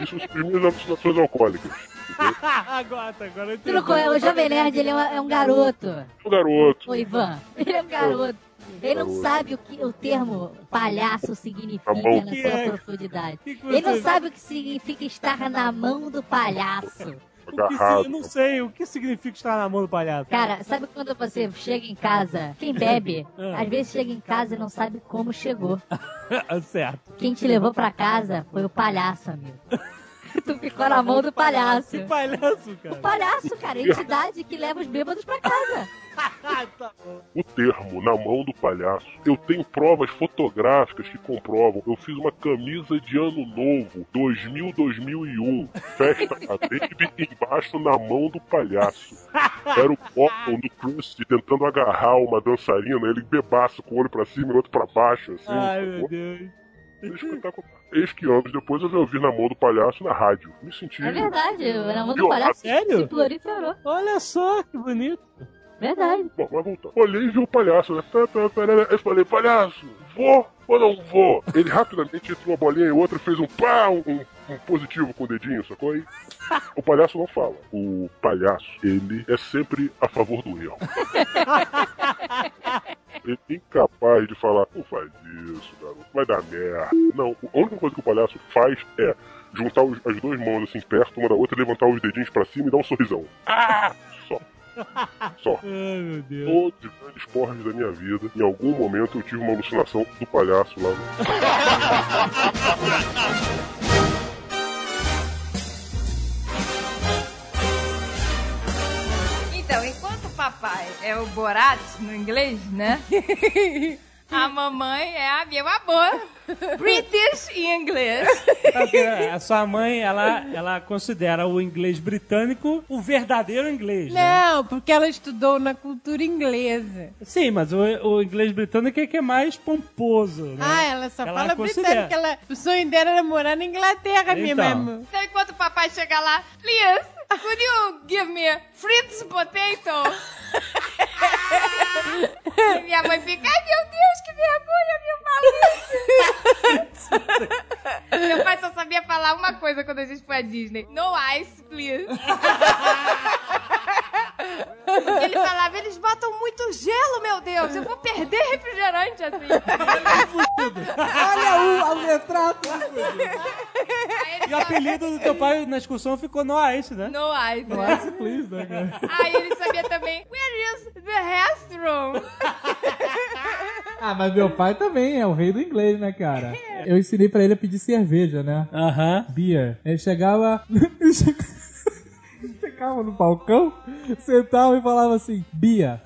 Isso são as minhas alucinações alcoólicas. agora, agora eu entendi. Truco, o Jovem Nerd, ele é, um- é um garoto. O garoto. Ô, Ivan, ele é um garoto. Ele não sabe o que o termo palhaço significa Na mão. na sua é? profundidade. Que que Ele não sabe o que significa estar na mão do palhaço. O que se- eu não sei o que significa estar na mão do palhaço. Cara, sabe quando você chega em casa, quem bebe, Ah. às vezes chega em casa e não sabe como chegou. certo. Quem te levou pra casa foi o palhaço, amigo. tu ficou na mão do palhaço. Que palhaço, cara. O palhaço, cara, a entidade que leva os bêbados pra casa. o termo na mão do palhaço. Eu tenho provas fotográficas que comprovam. Eu fiz uma camisa de ano novo, 2000-2001, festa da Baby, embaixo na mão do palhaço. Era o Bottom do Krusty tentando agarrar uma dançarina, ele bebaço com o olho pra cima e o outro pra baixo, assim. Ai, meu Deus. Espetacular. Eis que anos depois eu vi ouvir na mão do palhaço na rádio. Me senti. É verdade, na mão do palhaço Sério? se proliferou. Olha só que bonito. Verdade. Bom, mas voltando. Olhei e vi o palhaço, né? Eu falei, palhaço, vou ou não vou? Ele rapidamente entre uma bolinha e outra fez um pá, um, um- positivo com o dedinho, sacou aí? O palhaço não fala. O palhaço, ele é sempre a favor do erro. Ele é incapaz de falar, não faz isso, garoto, vai dar merda. Não, a única coisa que o palhaço faz é juntar os- as duas mãos assim perto uma da outra, levantar os dedinhos pra cima e dar um sorrisão. Ah! Só. Só. Ai, meu Deus. Todos os grandes porres da minha vida, em algum momento eu tive uma alucinação do palhaço lá. é o Borat no inglês, né? A mamãe é a meu amor. British em inglês. Porque A sua mãe, ela, ela considera o inglês britânico o verdadeiro inglês, né? Não, porque ela estudou na cultura inglesa. Sim, mas o, o inglês britânico é que é mais pomposo, né? Ah, ela só Ela fala considera. britânica. Ela, o sonho dela era morar na Inglaterra, minha Então. mamãe. Então, enquanto o papai chega lá, please, could you give me Fritz potato? e minha mãe fica, ai meu Deus, que vergonha, meu maluco. meu pai só sabia falar uma coisa quando a gente foi à Disney. No ice, please. Porque ele falava, eles botam muito gelo, meu Deus, eu vou perder refrigerante assim. Olha o, o retrato. Ele o apelido do teu pai na excursão ficou no Ice, né? No ice. No? Ice, please, né, cara? Aí ele sabia também, where is the restroom? Ah, mas meu pai também é o rei do inglês, né, cara? Eu ensinei pra ele a pedir cerveja, né? Aham. Beer. Ele chegava. chegava no balcão, sentava e falava assim: Bia.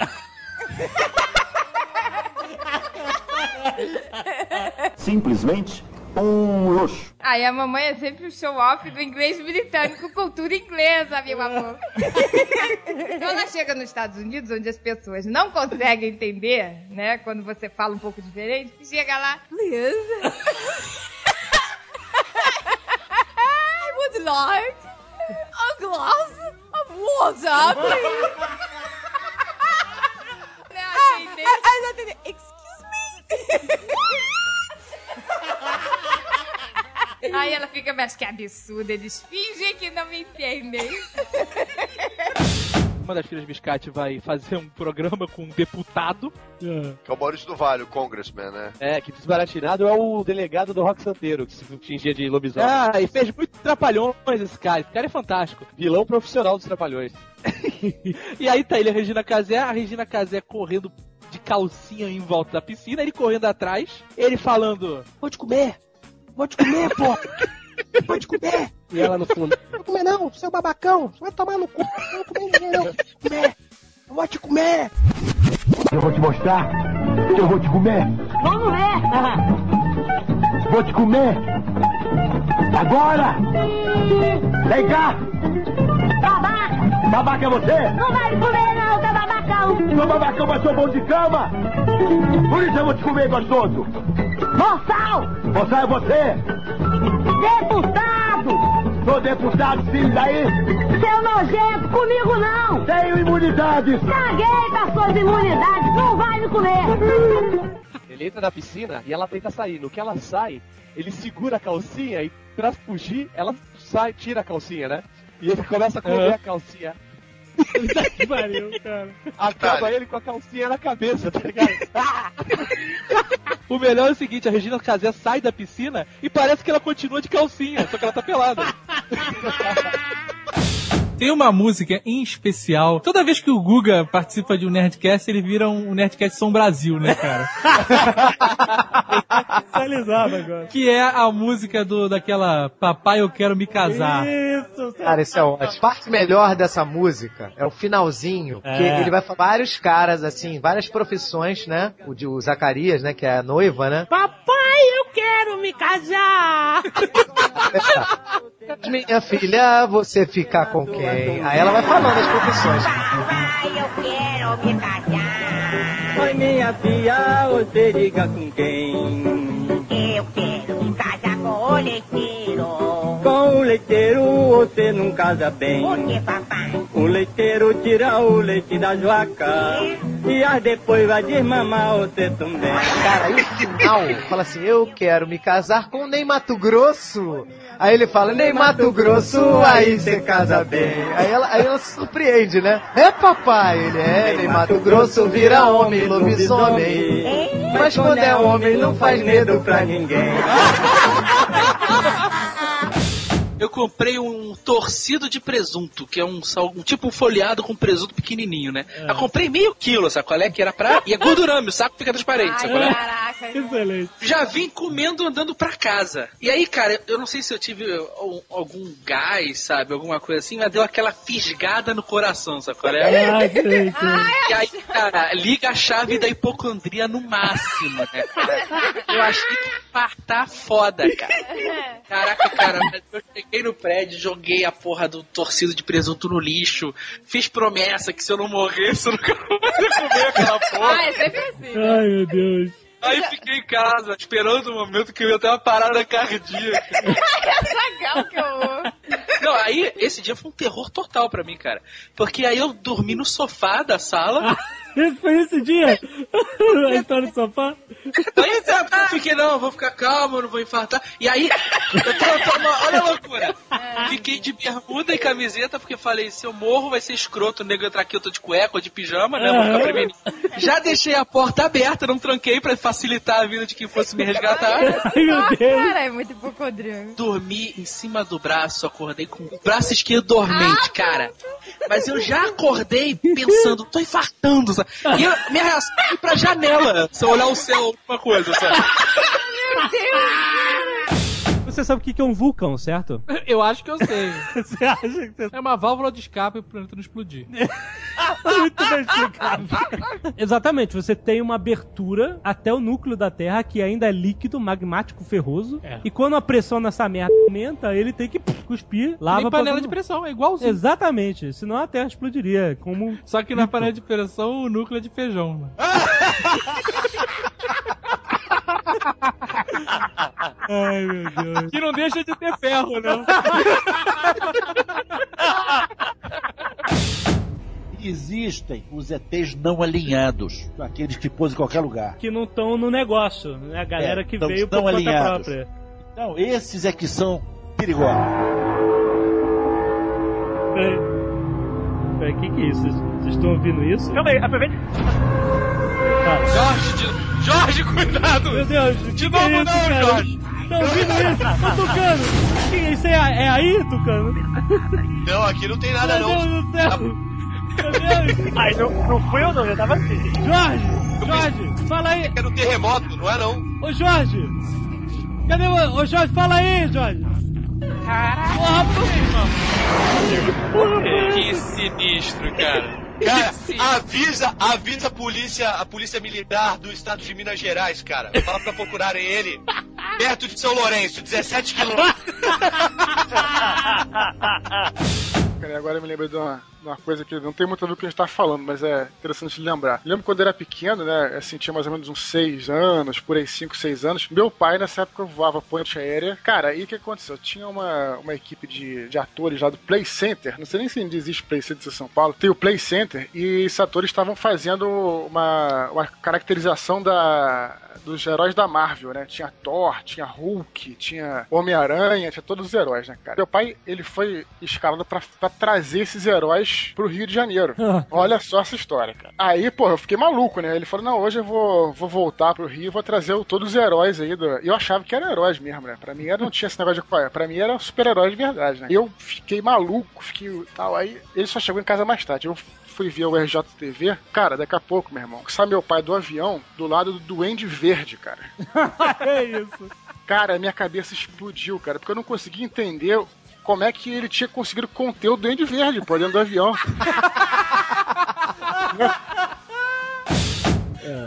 Simplesmente um luxo. Aí a mamãe é sempre o show-off do inglês britânico, cultura inglesa, meu amor. Quando ela chega nos Estados Unidos, onde as pessoas não conseguem entender, né, quando você fala um pouco diferente, chega lá, please. I would like water, please. Né, Aí já entendi. Excuse me. Aí ela fica, mas que absurdo, eles fingem que não me entendem. Uma das filhas Biscate vai fazer um programa com um deputado. Que é o Maurício do Vale, o congressman, né? É, que desbaratinado é o delegado do Rock Santeiro, que se fingia de lobisomem. Ah, e fez muito trapalhões esse cara. Esse cara é fantástico. Vilão profissional dos trapalhões. E aí tá ele, a Regina Casé, a Regina Casé correndo de calcinha em volta da piscina, ele correndo atrás, ele falando: Vou te comer! Vou te comer, pô! Vou te comer! E ela no fundo. Não comer não, seu babacão. Vai tomar no cu. Não comer ninguém não. Comer! Eu vou te comer! Eu vou te mostrar que eu vou te comer. Vamos ver. Vou te comer. Agora! Vem cá! Babaca. Babaca é você? Não vai me comer não, seu babacão. Sou babacão, mas sou bom de cama! Por isso eu vou te comer, gostoso! Moçal. Você é você? Deputado. Sou deputado, filho daí? Seu nojento, comigo não. Tenho imunidade! Caguei com as suas imunidades. Não vai me comer. Ele entra na piscina e ela tenta sair. No que ela sai, ele segura a calcinha e pra fugir, ela sai, tira a calcinha, né? E ele começa a comer Aham. a calcinha. Que pariu, cara. Acaba ele com a calcinha na cabeça, tá ligado? O melhor é o seguinte, a Regina Casé sai da piscina e parece que ela continua de calcinha, só que ela tá pelada. Tem uma música em especial. Toda vez que o Guga participa de um Nerdcast, ele vira um Nerdcast São Brasil, né, cara? Agora. que é a música do daquela Papai Eu Quero Me Casar. Isso, Cara, isso é ótimo. A parte melhor dessa música é o finalzinho, que É. ele vai falar vários caras, assim, várias profissões, né? O de o Zacarias, né? Que é a noiva, né? Papai, eu quero me casar. Minha filha, você ficar com quem? Aí ela vai falando as profissões. eu quero me casar. Oi, minha filha, você liga com quem? Eu quero me casar com o leiteiro. Com o leiteiro você não casa bem. Por que, papai? O leiteiro tira o leite da vaca e as depois vai desmamar você também. Cara, aí o final fala assim: Eu quero me casar com Ney Mato Grosso. Aí ele fala: Ney Mato Grosso, aí você casa bem. Aí ela, aí ela se surpreende, né? É papai, ele é. Ney Mato Grosso vira homem, lobisomem. Mas quando é homem, não faz medo pra ninguém. Eu comprei um torcido de presunto, que é um, um tipo um folheado com presunto pequenininho, né? Eu comprei meio quilo, sabe qual é? Que era pra... E é gordurame, o saco fica transparente, sabe qual é? Caraca. Excelente. Já vim comendo andando pra casa. E aí, cara, eu não sei se eu tive al- algum gás, sabe? Alguma coisa assim, mas deu aquela fisgada no coração, sabe qual é? Ah, sei, sei. E aí, cara, liga a chave da hipocondria no máximo, né? Eu achei que fartar foda, cara. Caraca, cara, mas eu cheguei no prédio, joguei a porra do torcido de presunto no lixo, fiz promessa que se eu não morresse, eu nunca mais ia comer aquela porra. Ah, é sempre assim. Ai, meu Deus. Aí fiquei em casa, esperando o momento que eu ia ter uma parada cardíaca. Legal que horror. Não, aí esse dia foi um terror total pra mim, cara. Porque aí eu dormi no sofá da sala Esse foi esse dia? A história do sofá? Aí eu fiquei, não, eu vou ficar calmo, não vou infartar. E aí, eu tô, eu tô uma- olha a loucura. Fiquei de bermuda e camiseta, porque falei, se eu morro vai ser escroto, o nego entrar aqui, eu tô de cueca ou de pijama, né? Vou ficar prevenido. Já deixei a porta aberta, não tranquei pra facilitar a vida de quem fosse me resgatar. Ai, meu Deus. Cara, é muito hipocondríaco. Dormi em cima do braço, acordei com o braço esquerdo dormente, cara. Mas eu já acordei pensando, tô infartando, sabe? E eu, minha reação foi pra janela, se eu olhar o céu, alguma coisa, sabe? Meu Deus! Você sabe o que que é um vulcão, certo? Eu acho que eu sei. Você acha que você... É uma válvula de escape pro planeta não explodir. Muito bem explicado. Exatamente, você tem uma abertura até o núcleo da Terra que ainda é líquido, magmático, ferroso. É. E quando a pressão nessa merda aumenta, ele tem que pff, cuspir lava pra panela de pressão, é igualzinho. Exatamente, senão a Terra explodiria como Só que na panela de pressão o núcleo é de feijão, né? Ai, meu Deus. Que não deixa de ter ferro, né? Existem os ETs não alinhados, aqueles que pousam em qualquer lugar. Que não estão no negócio, né? A galera É, que não veio por conta alinhados. própria. Então, esses é que são perigosos. Peraí. Peraí, o que que é isso? Vocês vocês estão ouvindo isso? Calma aí, aproveita. Jorge, de... Jorge, cuidado! Meu Deus, De novo é não, isso, cara? Jorge! Tá ouvindo isso? Ô, Tucano! Que isso é, é aí, Tucano? Não, aqui não tem nada Meu não. Deus do céu! Meu Deus! Ai, não, não fui eu não, eu tava assim. Jorge! Jorge! Fala aí! Era um terremoto, não é não? Ô, Jorge! Cadê o... Ô, Jorge, fala aí, Jorge! Porra, Que sinistro, cara. Cara, avisa, avisa a polícia, a polícia militar do estado de Minas Gerais, cara. Fala pra procurarem ele perto de São Lourenço, 17 quilômetros. Cara, e agora eu me lembrei de uma, uma coisa que não tem muito a ver com o que a gente tá falando, mas é interessante lembrar. Lembro quando eu era pequeno, né? Assim, tinha mais ou menos uns 6 anos, por aí 5, 6 anos. Meu pai, nessa época, voava ponte aérea. Cara, aí o que aconteceu? Tinha uma, uma equipe de, de atores lá do Play Center. Não sei nem se ainda existe Play Center em São Paulo. Tem o Play Center e esses atores estavam fazendo uma, uma caracterização da, dos heróis da Marvel, né? Tinha Thor, tinha Hulk, tinha Homem-Aranha, tinha todos os heróis, né, cara? Meu pai, ele foi escalado pra trazer esses heróis pro Rio de Janeiro. Olha só essa história, cara. Aí, pô, eu fiquei maluco, né? Ele falou, não, hoje eu vou, vou voltar pro Rio e vou trazer o- todos os heróis aí. Do... E eu achava que eram heróis mesmo, né? Pra mim era, não tinha esse negócio de... Pra mim era super-herói de verdade, né? Eu fiquei maluco, fiquei tal. Aí ele só chegou em casa mais tarde. Eu fui ver o RJTV, cara, daqui a pouco, meu irmão, sai meu pai do avião do lado do Duende Verde, cara. é isso. Cara, minha cabeça explodiu, cara, porque eu não conseguia entender como é que ele tinha conseguido conter o Duende Verde, pô, dentro do avião.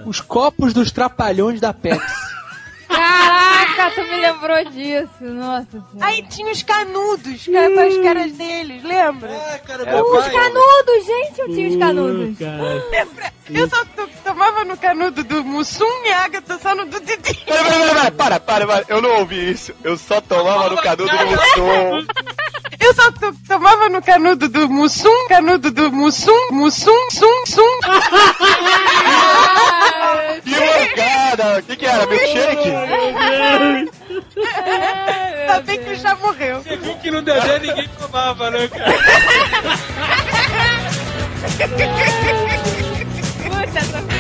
Os copos dos trapalhões da Pepsi. Caraca, tu me lembrou disso. Nossa senhora. Aí tinha os canudos, cara, com as caras deles, lembra? É, cara, Os canudos, gente, eu tinha os canudos. Lembra? Eu só to- tomava no canudo do Mussum e a Agatha só no do Didi. Pera, pera, pera, para, para, para, eu não ouvi isso. Eu só tomava no canudo do Mussum. Eu só to- tomava no canudo do Mussum, canudo do Mussum, Mussum, sum, sum. E mancada, o que que era? Milkshake? Ainda bem que já morreu. Você viu que no desenho ninguém tomava, né, cara? Puta,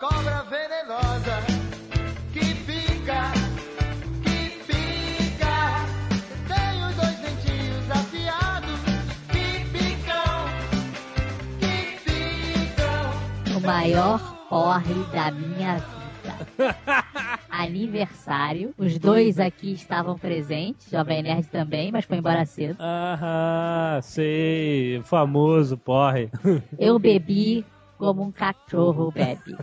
cobra venenosa que pica, que pica. Tenho dois dentinhos afiados que picam, que picam. O maior porre da minha vida. Aniversário. Os dois aqui estavam presentes. Jovem Nerd também, mas foi embora cedo. Ah, sei. O famoso porre. Eu bebi como um cachorro bebe.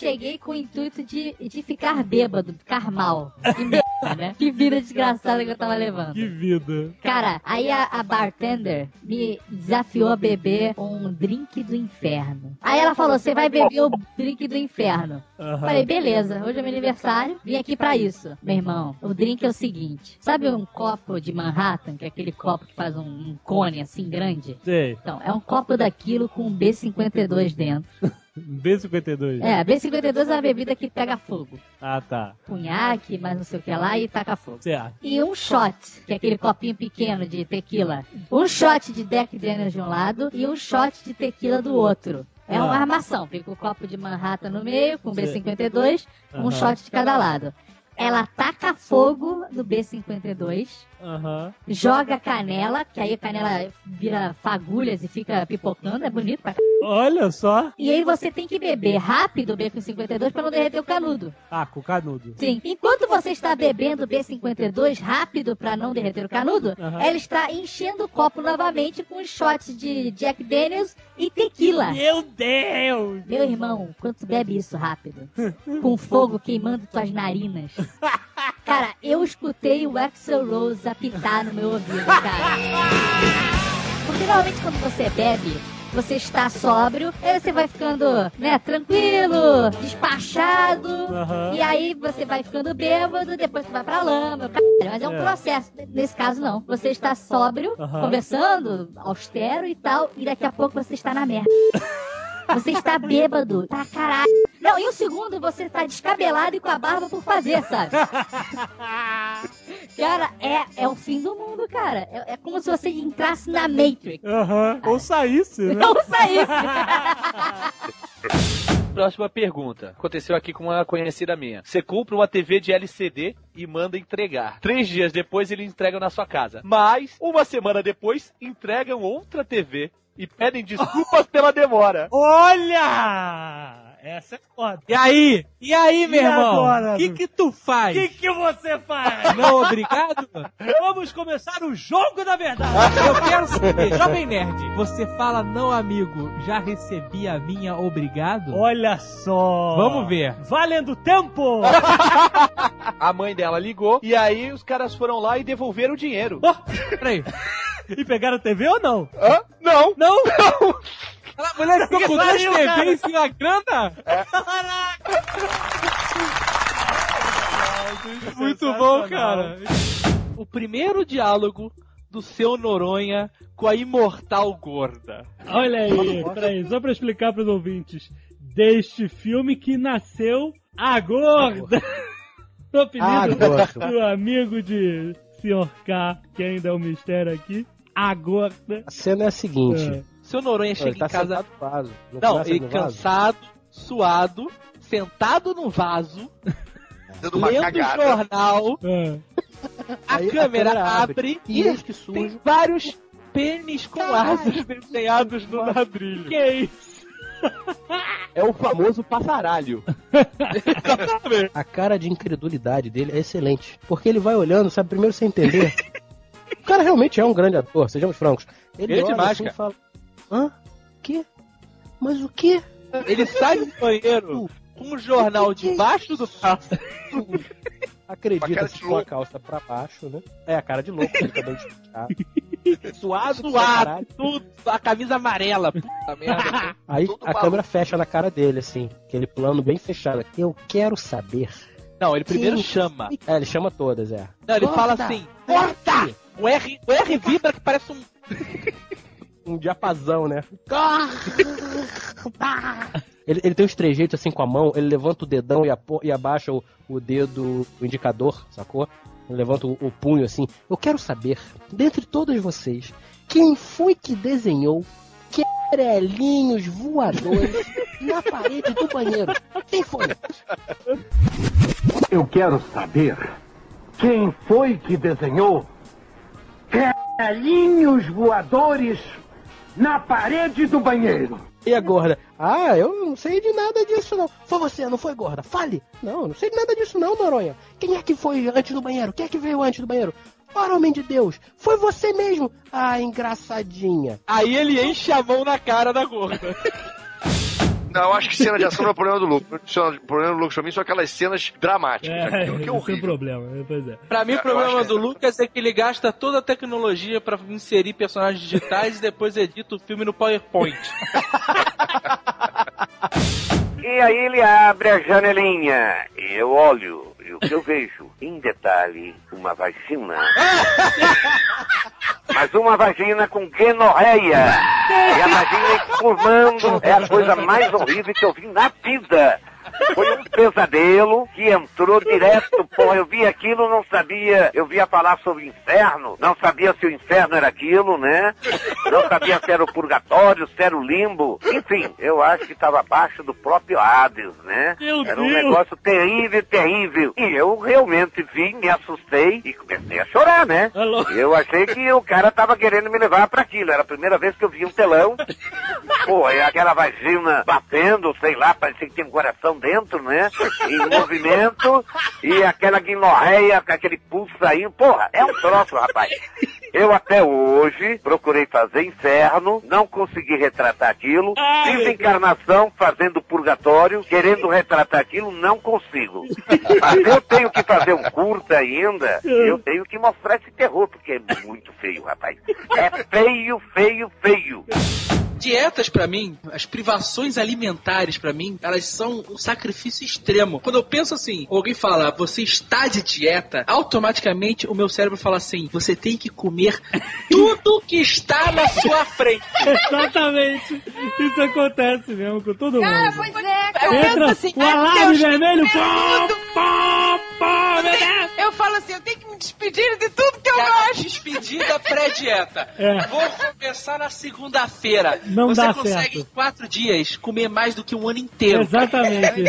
Cheguei com o intuito de, de ficar bêbado, ficar mal. Que merda né? Que vida desgraçada que eu tava levando. Que vida. Cara, aí a, a bartender me desafiou a beber um drink do inferno. Aí ela falou: você vai beber o drink do inferno. Aham. Falei, beleza, hoje é meu aniversário, vim aqui pra isso. Meu irmão, o drink é o seguinte: sabe um copo de Manhattan, que é aquele copo que faz um, um cone assim grande? Sei. Então, é um copo daquilo com um B52 dentro. B52. É, B52 é uma bebida que pega fogo. Ah, tá. Cunhaque, mas não sei o que lá e taca fogo. Certo. E um shot, que é aquele copinho pequeno de tequila. Um shot de Jack Daniels de um lado e um shot de tequila do outro. É uma Ah. armação. Fica o copo de Manhattan no meio, com B52, um shot de cada lado. Ela taca fogo no B52, Aham. joga canela, que aí a canela vira fagulhas e fica pipocando, é bonito pra. Olha só. E aí você tem que beber rápido o B52 pra não derreter o canudo. Ah, com canudo. Sim. Enquanto você está bebendo B52 rápido para não derreter o canudo, Aham. ela está enchendo o copo novamente com shots de Jack Daniels e tequila. Meu Deus! Meu irmão, quando tu bebe isso rápido, com fogo queimando tuas narinas. Cara, eu escutei o Axel Rose apitar no meu ouvido, cara. Porque normalmente quando você bebe, você está sóbrio, aí você vai ficando, né, tranquilo, despachado, Aham. e aí você vai ficando bêbado, depois você vai pra lama, caralho, mas é um É. processo. Nesse caso, não. Você está sóbrio, Aham. conversando, austero e tal, e daqui a pouco você está na merda. Você está bêbado, tá caralho. Não, em um segundo você tá descabelado e com a barba por fazer, sabe? Cara, é, é o fim do mundo, cara. É, é como se você entrasse na Matrix. Aham. Ou saísse, né? Não saísse. Próxima pergunta. Aconteceu aqui com uma conhecida minha. Você compra uma TV de LCD e manda entregar. Três dias depois eles entregam na sua casa. Mas, uma semana depois, entregam outra TV e pedem desculpas pela demora. Olha! Essa é foda. E aí? E aí, meu E irmão? agora? O que que tu faz? O que, que você faz? Não obrigado? Vamos começar o jogo da verdade. Eu quero saber, Jovem Nerd, você fala não, amigo, já recebi a minha obrigado? Olha só. Vamos ver. Valendo tempo! A mãe dela ligou e aí os caras foram lá e devolveram o dinheiro. Peraí. E pegaram a TV ou não? Hã? Não! Não! A mulher ficou com duas pariu, cara. TV em cima da grana? Muito bom, cara. O primeiro diálogo do seu Noronha com a imortal gorda. Olha aí, peraí, só pra explicar pros ouvintes. Deste filme que nasceu a gorda. o apelido A gorda. do amigo de Sr. K, que ainda é um mistério aqui. A gorda. A cena é a seguinte. É. Seu Noronha chega ele tá em casa. sentado no vaso. Não, ele cansado, suado, sentado no vaso, Dando uma lendo o cagada. jornal, É. a Aí a câmera câmera abre. abre E e que sujo. tem vários pênis com asas desenhados no ladrilho. Que é isso? É o famoso passaralho. A cara de incredulidade dele é excelente. Porque ele vai olhando, sabe, primeiro sem entender. o cara realmente é um grande ator, sejamos francos. Ele, Ele é olha demais, assim e fala: Hã? Que? Mas o quê? Ele sai do banheiro com um jornal debaixo do braço. Acredita se a calça pra baixo, né? É, a cara de louco, ele acabou de explicar. Suado, Suado, tudo, a camisa amarela. Puta merda. Aí a maluco. câmera fecha na cara dele, assim. Aquele plano bem fechado. Eu quero saber. Não, ele primeiro Quem chama. É, ele chama todas, é. Não, ele Corta! fala assim: corta! O R, o R vibra que parece um. Um diapasão, né? Ele, ele tem uns trejeitos assim com a mão, ele levanta o dedão e, apo- e abaixa o, o dedo, o indicador, sacou? Ele levanta o, o punho assim. Eu quero saber, dentre todos vocês, quem foi que desenhou querelinhos voadores na parede do banheiro? Quem foi? Eu quero saber quem foi que desenhou galinhos voadores na parede do banheiro. E a gorda? Ah, eu não sei de nada disso não. Foi você, não foi gorda? Fale! Não, eu não sei de nada disso não, Noronha. Quem é que foi antes do banheiro? Quem é que veio antes do banheiro? Ora, homem de Deus, foi você mesmo! Ah, engraçadinha. Aí ele enche a mão na cara da gorda. Não, eu acho que cena de ação não é o problema do Lucas. O problema do Lucas pra mim são aquelas cenas dramáticas. É, Aquilo que é é o horrível. problema. Pois é. Pra mim, o problema acho do Lucas é que ele gasta toda a tecnologia pra inserir personagens digitais e depois edita o filme no PowerPoint. E aí ele abre a janelinha. E eu olho. E o que eu vejo? Em detalhe, uma vagina. Mas uma vagina com gonorreia. E a vagina espumando é a coisa mais horrível que eu vi na vida. Foi um pesadelo que entrou direto, pô, eu vi aquilo, não sabia, eu via falar sobre o inferno, não sabia se o inferno era aquilo, né? Não sabia se era o purgatório, se era o limbo, enfim, eu acho que estava abaixo do próprio Hades, né? Meu era um Deus. negócio terrível, terrível. E eu realmente vi, me assustei e comecei a chorar, né? Eu achei que o cara tava querendo me levar para aquilo, era a primeira vez que eu vi um telão, pô, é aquela vagina batendo, sei lá, parecia que tinha um coração dentro, né? Em movimento, e aquela guinorreia, com aquele pulso aí, porra, é um troço, rapaz. Eu até hoje procurei fazer inferno, não consegui retratar aquilo, fiz encarnação fazendo purgatório, querendo retratar aquilo, não consigo. Mas eu tenho que fazer um curta ainda, eu tenho que mostrar esse terror, porque é muito feio, rapaz. É feio, feio, feio. Dietas, pra mim, as privações alimentares, pra mim, elas são um sacrifício extremo. Quando eu penso assim, alguém fala, você está de dieta, automaticamente o meu cérebro fala assim, você tem que comer tudo que está na sua frente. Exatamente. Isso acontece mesmo com todo mundo. Cara, pois é, cara. Eu Entra penso assim, o ai, alarme vermelho. Pá, pá, meu Deus. Eu falo assim, eu tenho que me despedir de tudo que eu Cara, gosto. Despedida pré-dieta. É. Vou começar na segunda-feira. Não Você dá consegue certo. em quatro dias comer mais do que um ano inteiro. Exatamente.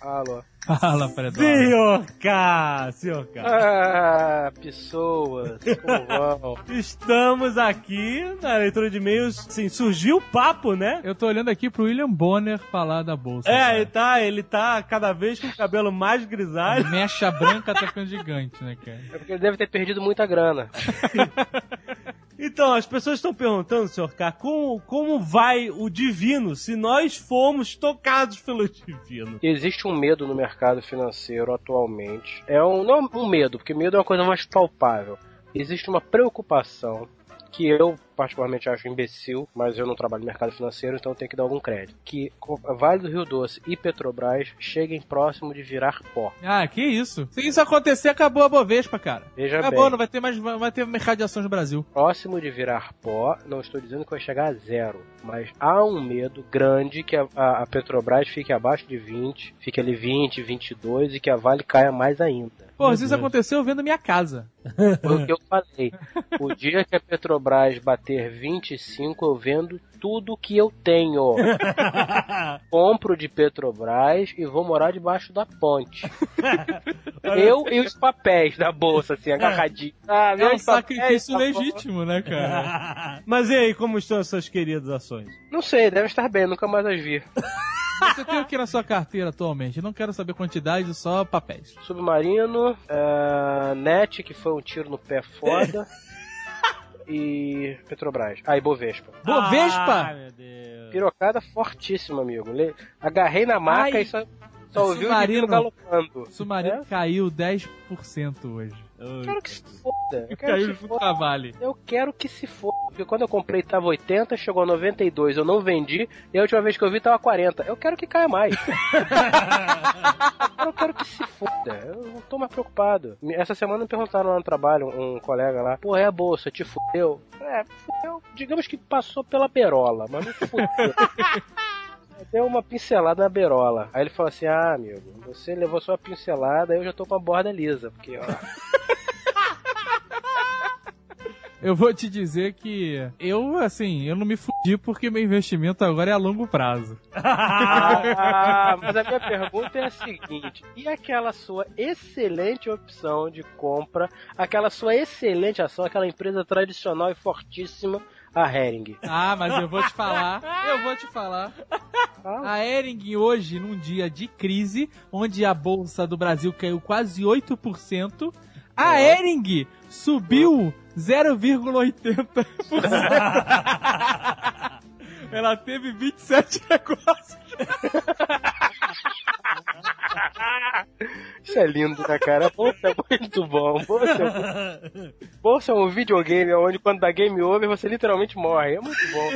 Alô. Fala, Fredo. Senhor K, senhor K. Ah, pessoas, como vão? Estamos aqui na leitura de e-mails. Sim, surgiu o papo, né? Eu tô olhando aqui pro William Bonner falar da bolsa. É, ele tá, ele tá cada vez com o cabelo mais grisalho. Mecha branca tá ficando gigante, né, cara? É porque ele deve ter perdido muita grana. Então, as pessoas estão perguntando, senhor K, como, como vai o divino se nós formos tocados pelo divino? Existe um medo no mercado financeiro atualmente. É um, não um medo, porque medo é uma coisa mais palpável. Existe uma preocupação que eu particularmente acho imbecil, mas eu não trabalho no mercado financeiro, então eu tenho que dar algum crédito. Que Vale do Rio Doce e Petrobras cheguem próximo de virar pó. Ah, que isso? Se isso acontecer, acabou a Bovespa, cara. Veja acabou, bem. não vai ter mais, vai ter mercado de ações no Brasil. Próximo de virar pó, não estou dizendo que vai chegar a zero, mas há um medo grande que a, a- a Petrobras fique abaixo de 20, fique ali 20, 22 e que a Vale caia mais ainda. Pô, se isso aconteceu, eu vendo minha casa. Foi o que eu falei. O dia que a Petrobras bater 25, eu vendo tudo que eu tenho. Compro de Petrobras e vou morar debaixo da ponte. Eu e os papéis da bolsa, assim, agarradinho. Ah, É um sacrifício legítimo, né, cara? Mas e aí, como estão essas queridas ações? Não sei, deve estar bem, nunca mais as vi. Você tem o que na sua carteira atualmente? Eu não quero saber quantidade, só papéis. Submarino, é, Net, que foi um tiro no pé foda. e Petrobras. Ah, e Bovespa. Bovespa? Ai, meu Deus. Pirocada fortíssima, amigo. Agarrei na maca Ai. e só, só ouvi o galopando. Submarino É? caiu 10% hoje. Eu quero que se foda. Eu quero Caiu que se foda. Vale. Eu quero que se foda. Porque quando eu comprei tava 80, chegou a 92, eu não vendi, e a última vez que eu vi tava 40. Eu quero que caia mais. eu quero que se foda. Eu não tô mais preocupado. Essa semana me perguntaram lá no trabalho, um colega lá, pô, é a bolsa, te fudeu? É, fudeu, digamos que passou pela berola, mas não fudeu. Deu uma pincelada na berola. Aí ele falou assim: Ah, amigo, você levou só a pincelada, eu já tô com a borda lisa. Porque, ó. Eu vou te dizer que eu, assim, eu não me fudi porque meu investimento agora é a longo prazo. Ah, mas a minha pergunta é a seguinte: e aquela sua excelente opção de compra, aquela sua excelente ação, aquela empresa tradicional e fortíssima, a Hering? Ah, mas eu vou te falar, eu vou te falar. A Ering hoje, num dia de crise, onde a bolsa do Brasil caiu quase 8%, a Ering subiu 0,80%. Ela teve 27 negócios. Isso é lindo, né, cara? Bolsa é muito bom. Bolsa Bolsa é um videogame onde quando dá game over você literalmente morre. É muito bom.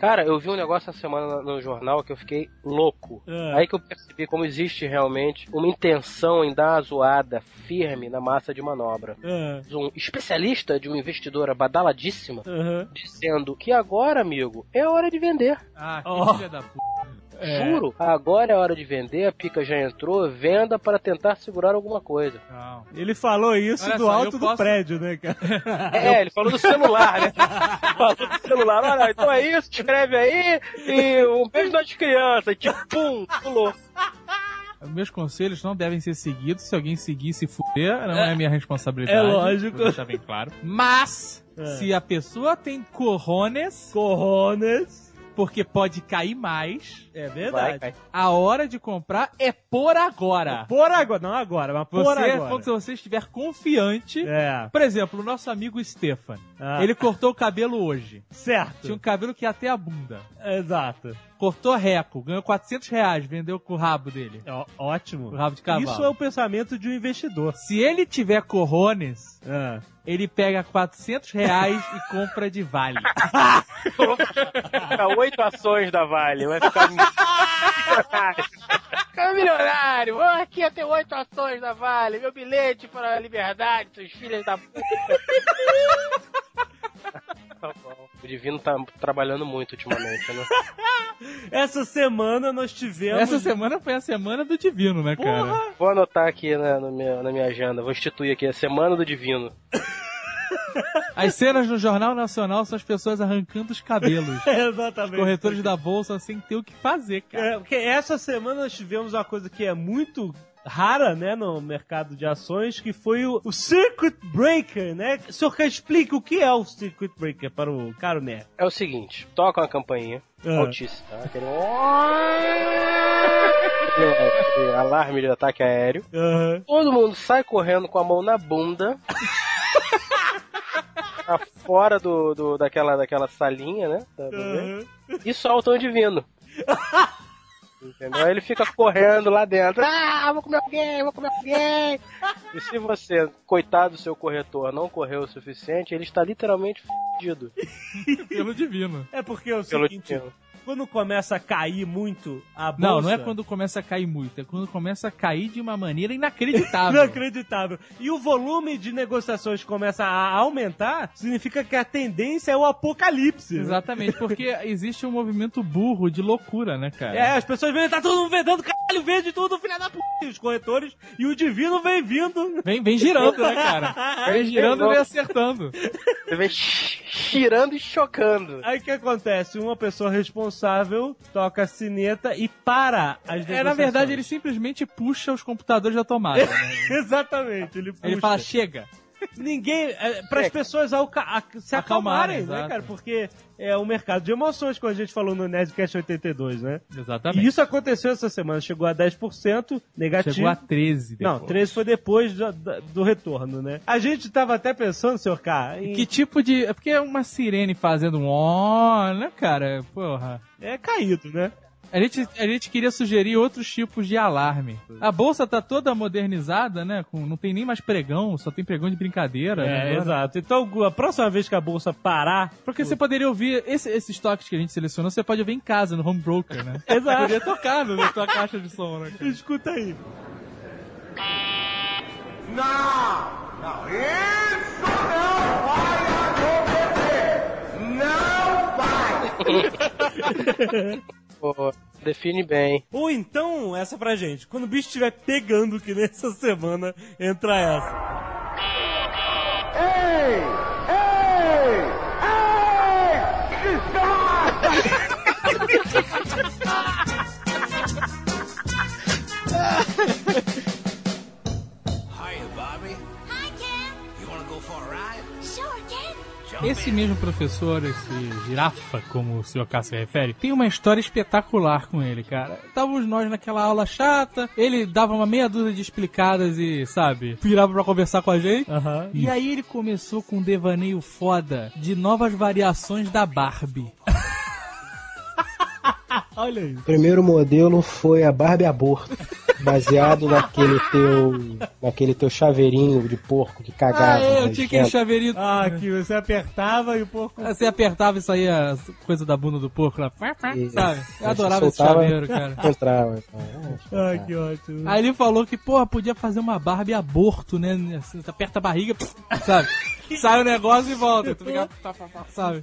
Cara, eu vi um negócio essa semana no jornal que eu fiquei louco. É. Aí que eu percebi como existe realmente uma intenção em dar uma zoada firme na massa de manobra. É. Um especialista de uma investidora badaladíssima Uhum. dizendo que agora, amigo, é hora de vender. Ah, que Ó. filha da puta. É. Juro, agora é hora de vender, a pica já entrou, venda para tentar segurar alguma coisa. Não. Ele falou isso Olha do só, alto eu do posso- prédio, né, cara? É, ele falou do celular, né? falou do celular, olha, então é isso, escreve aí e um beijo nas crianças, tipo, pum, pulou. Meus conselhos não devem ser seguidos. Se alguém seguir, se fuder, não é, minha responsabilidade. É lógico. Vou deixar bem claro. Mas, É. se a pessoa tem corrones, Corrones. Porque pode cair mais, É verdade. vai. a hora de comprar é por agora. Por agora, não agora, mas por Você, agora. quando você estiver confiante. É. Por exemplo, o nosso amigo Stefan. Ah. Ele cortou o cabelo hoje. Certo. Tinha um cabelo que ia até a bunda. Exato. Cortou reco, ganhou 400 reais, vendeu com o rabo dele. Ó- ótimo. O rabo de cavalo. Isso é o pensamento de um investidor. Se ele tiver corrones, É. ele pega 400 reais e compra de vale. Oito ações da Vale, vai ficar milionário. Milionário, Vou aqui eu tenho oito ações da Vale, meu bilhete para a liberdade, seus filhos da puta. Tá bom. O Divino tá trabalhando muito ultimamente, né? Essa semana nós tivemos. Essa semana foi a semana do divino, né, cara? Vou anotar aqui na, no meu- na minha agenda, vou instituir aqui a Semana do Divino. As cenas no Jornal Nacional são as pessoas arrancando os cabelos. Exatamente. Os corretores da bolsa sem ter o que fazer, cara. É, porque essa semana nós tivemos uma coisa que é muito rara, né, no mercado de ações, que foi o, o Circuit Breaker, né? O senhor quer explica o que é o Circuit Breaker para o caro Nerd? É o seguinte, toca uma campainha Ah. altíssima, tá? Aquele... Aquele alarme de ataque aéreo. Aham. Todo mundo sai correndo com a mão na bunda. Tá fora do, do- daquela, daquela salinha, né? meio, E soltam o divino. Entendeu? Aí ele fica correndo lá dentro. Ah, vou comer alguém, vou comer alguém. E se você, coitado do seu corretor, não correu o suficiente, ele está literalmente fudido. Pelo divino. É porque é o Pelo seguinte, divino. Quando começa a cair muito a bolsa... Não, não é quando começa a cair muito, é quando começa a cair de uma maneira inacreditável. Inacreditável. E o volume de negociações começa a aumentar, significa que a tendência é o apocalipse. né? Exatamente, porque existe um movimento burro de loucura, né, cara? É, as pessoas vêm, tá todo mundo vendendo, caralho, vende tudo, filha da puta. E os corretores, e o divino vem vindo. Vem, vem girando, né, cara? Vem girando e vem acertando. Vem girando e chocando. Aí o que acontece? Uma pessoa responsável toca a sineta e para as. É, na verdade, ele simplesmente puxa os computadores da tomada. Né? Exatamente, ele puxa. Ele fala, chega. Ninguém. É, para as pessoas alca- a- se Acalmarem, acalmarem, né, exato. cara? Porque é o mercado de emoções, como a gente falou no Nerdcast 82, né? Exatamente. E isso aconteceu essa semana, chegou a 10% negativo. Chegou a 13 Não, depois. 13 foi depois do, do- retorno, né? A gente tava até pensando, senhor K, em... Que tipo de. É porque é uma sirene fazendo um ó, né, cara? Porra. É caído, né? A gente, a gente queria sugerir outros tipos de alarme. A bolsa tá toda modernizada, né? Com, não tem nem mais pregão, só tem pregão de brincadeira. né, É, agora. exato. Então, a próxima vez que a bolsa parar. Porque você poderia ouvir esse- esses toques que a gente selecionou, você pode ouvir em casa, no home broker, né? Exato. Poderia tocar na tua caixa de som, né? cara? Escuta aí. Não! Não, isso não vai acontecer! Não vai! Pô, define bem. Ou então, essa pra gente. Quando o bicho estiver pegando, que nessa semana, entra essa. Ei! Ei! Ei! Hiya, Esse mesmo professor, esse girafa, como o senhor Cássio se refere, tem uma história espetacular com ele, cara. Estávamos nós naquela aula chata, ele dava uma meia dúzia de explicadas e, sabe, virava pra conversar com a gente. E aí ele começou com um devaneio foda de novas variações da Barbie. Olha aí. O primeiro modelo foi a Barbie Aborto, baseado naquele teu, naquele teu chaveirinho de porco que cagava. Ah, é, eu né, tinha aquele chaveirinho. Ah, que você apertava e o porco. Você apertava e saía coisa da bunda do porco lá. Sabe? Eu adorava esse chaveiro, cara. Entrava. Ah, que ótimo. Aí ele falou que, porra, podia fazer uma Barbie aborto, né? Assim, você aperta a barriga, sabe? Sai o negócio e volta. Tu fica, sabe?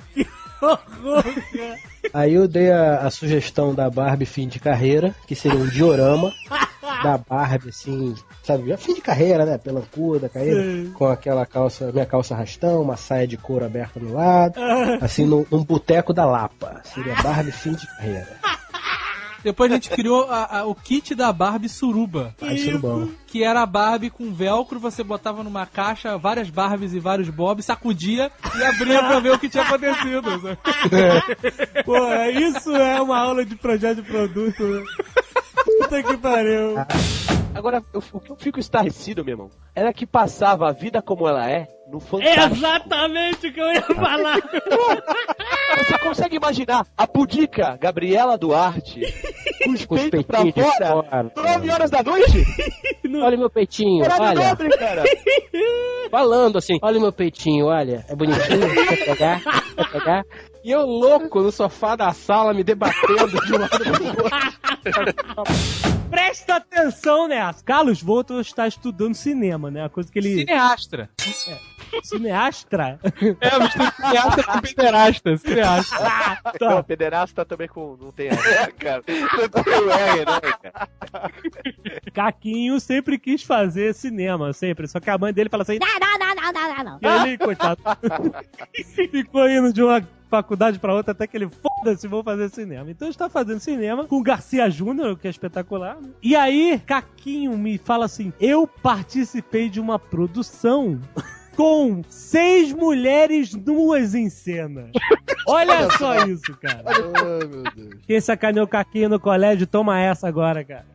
Aí eu dei a, a sugestão da Barbie fim de carreira, que seria um diorama da Barbie, assim, sabe? Já fim de carreira, né? Pelancuda, carreira, Sim. com aquela calça, minha calça rastão, uma saia de couro aberta no lado, assim, num, num boteco da Lapa. Seria Barbie fim de carreira. Depois a gente criou a- a- o kit da Barbie Suruba. Ai, surubão. Que era a Barbie com velcro, você botava numa caixa várias Barbies e vários Bobs, sacudia e abria pra ver o que tinha acontecido. sabe? Pô, isso é uma aula de projeto de produto. né? Puta que pariu. Agora, eu- o que eu fico estarrecido, meu irmão, era que passava a vida como ela é no Fantástico. Exatamente o que eu ia falar. Você consegue imaginar a pudica Gabriela Duarte com os Com os peitos pra peitinhos de fora, fora. 9 horas da noite? Olha meu peitinho, Horário olha. nobre, cara. Falando assim, olha meu peitinho, olha, é bonitinho, quer pegar, quer pegar. E eu louco no sofá da sala, me debatendo de um lado pro outro. Presta atenção nessa. Carlos Volto está estudando cinema, né? A coisa que ele. Cineastra. Cineastra? É, mistura cineasta com pederasta. Cineasta. Tá. Não, pederasta também com. Não tem R, cara. Não tem o R, não, cara. Caquinho sempre quis fazer cinema, sempre. Só que a mãe dele fala assim. Não, não, não, não, não, não, não. E ele, coitado, ficou indo de uma faculdade pra outra até que ele, foda-se, vou fazer cinema. Então está fazendo cinema com o Garcia Júnior, que é espetacular. né? E aí, Caquinho me fala assim: eu participei de uma produção. Com seis mulheres nuas em cena. Olha só isso, cara. Ai, meu Deus. Quem sacaneou o Caquinho no colégio, toma essa agora, cara.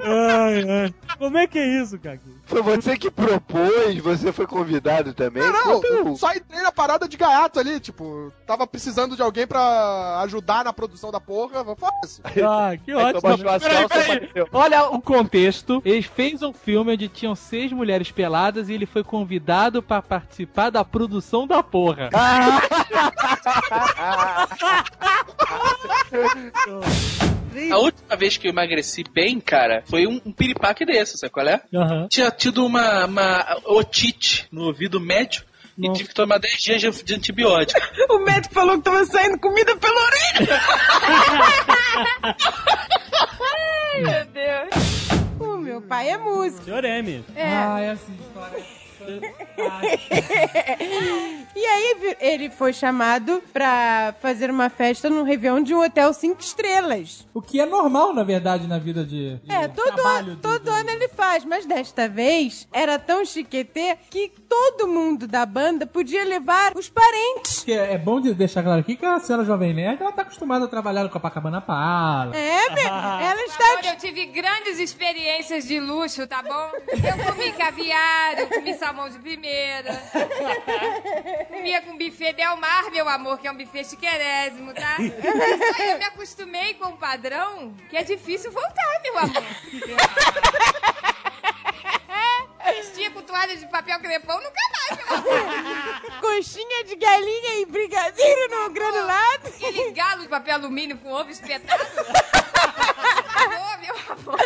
Ai, ai. Como é que é isso, Caquinho? Foi você que propôs, você foi convidado também? Não, não, só entrei na parada de gaiato ali, tipo, tava precisando de alguém pra ajudar na produção da porra, foda-se. Ah, que ótimo. Peraí, peraí. Olha o contexto. Ele fez um filme onde tinham seis mulheres peladas e ele foi convidado pra participar da produção da porra. A última vez que eu emagreci bem, cara, foi um, um piripaque desse, sabe qual é? Tinha tido uma, uma otite no ouvido médio e tive que tomar 10 dias de, de antibiótico. O médico falou que tava saindo comida pela orelha. Ai, meu Deus. O meu pai é músico. Senhor M. É. Ah, essa história. E aí ele foi chamado pra fazer uma festa no Réveillon de um hotel cinco estrelas. O que é normal, na verdade, na vida de. de É, todo, trabalho ano, todo ano ele faz, mas desta vez era tão chiquetê que todo mundo da banda podia levar os parentes. Que é é bom de deixar claro aqui que a senhora Jovem Nerd ela tá acostumada a trabalhar no Copacabana Palace. É, ela está. Amor, eu tive grandes experiências de luxo, tá bom? Eu comi caviar, eu comi salmão de primeira. Comia com buffet Del Mar, meu amor, que é um buffet chiquerésimo, tá? Só eu me acostumei com um padrão que é difícil voltar, meu amor. Vestia com toalha de papel crepom, nunca mais, meu amor. Coxinha de galinha e brigadeiro no granulado. Aquele galo de papel alumínio com ovo espetado. Ô, meu amor.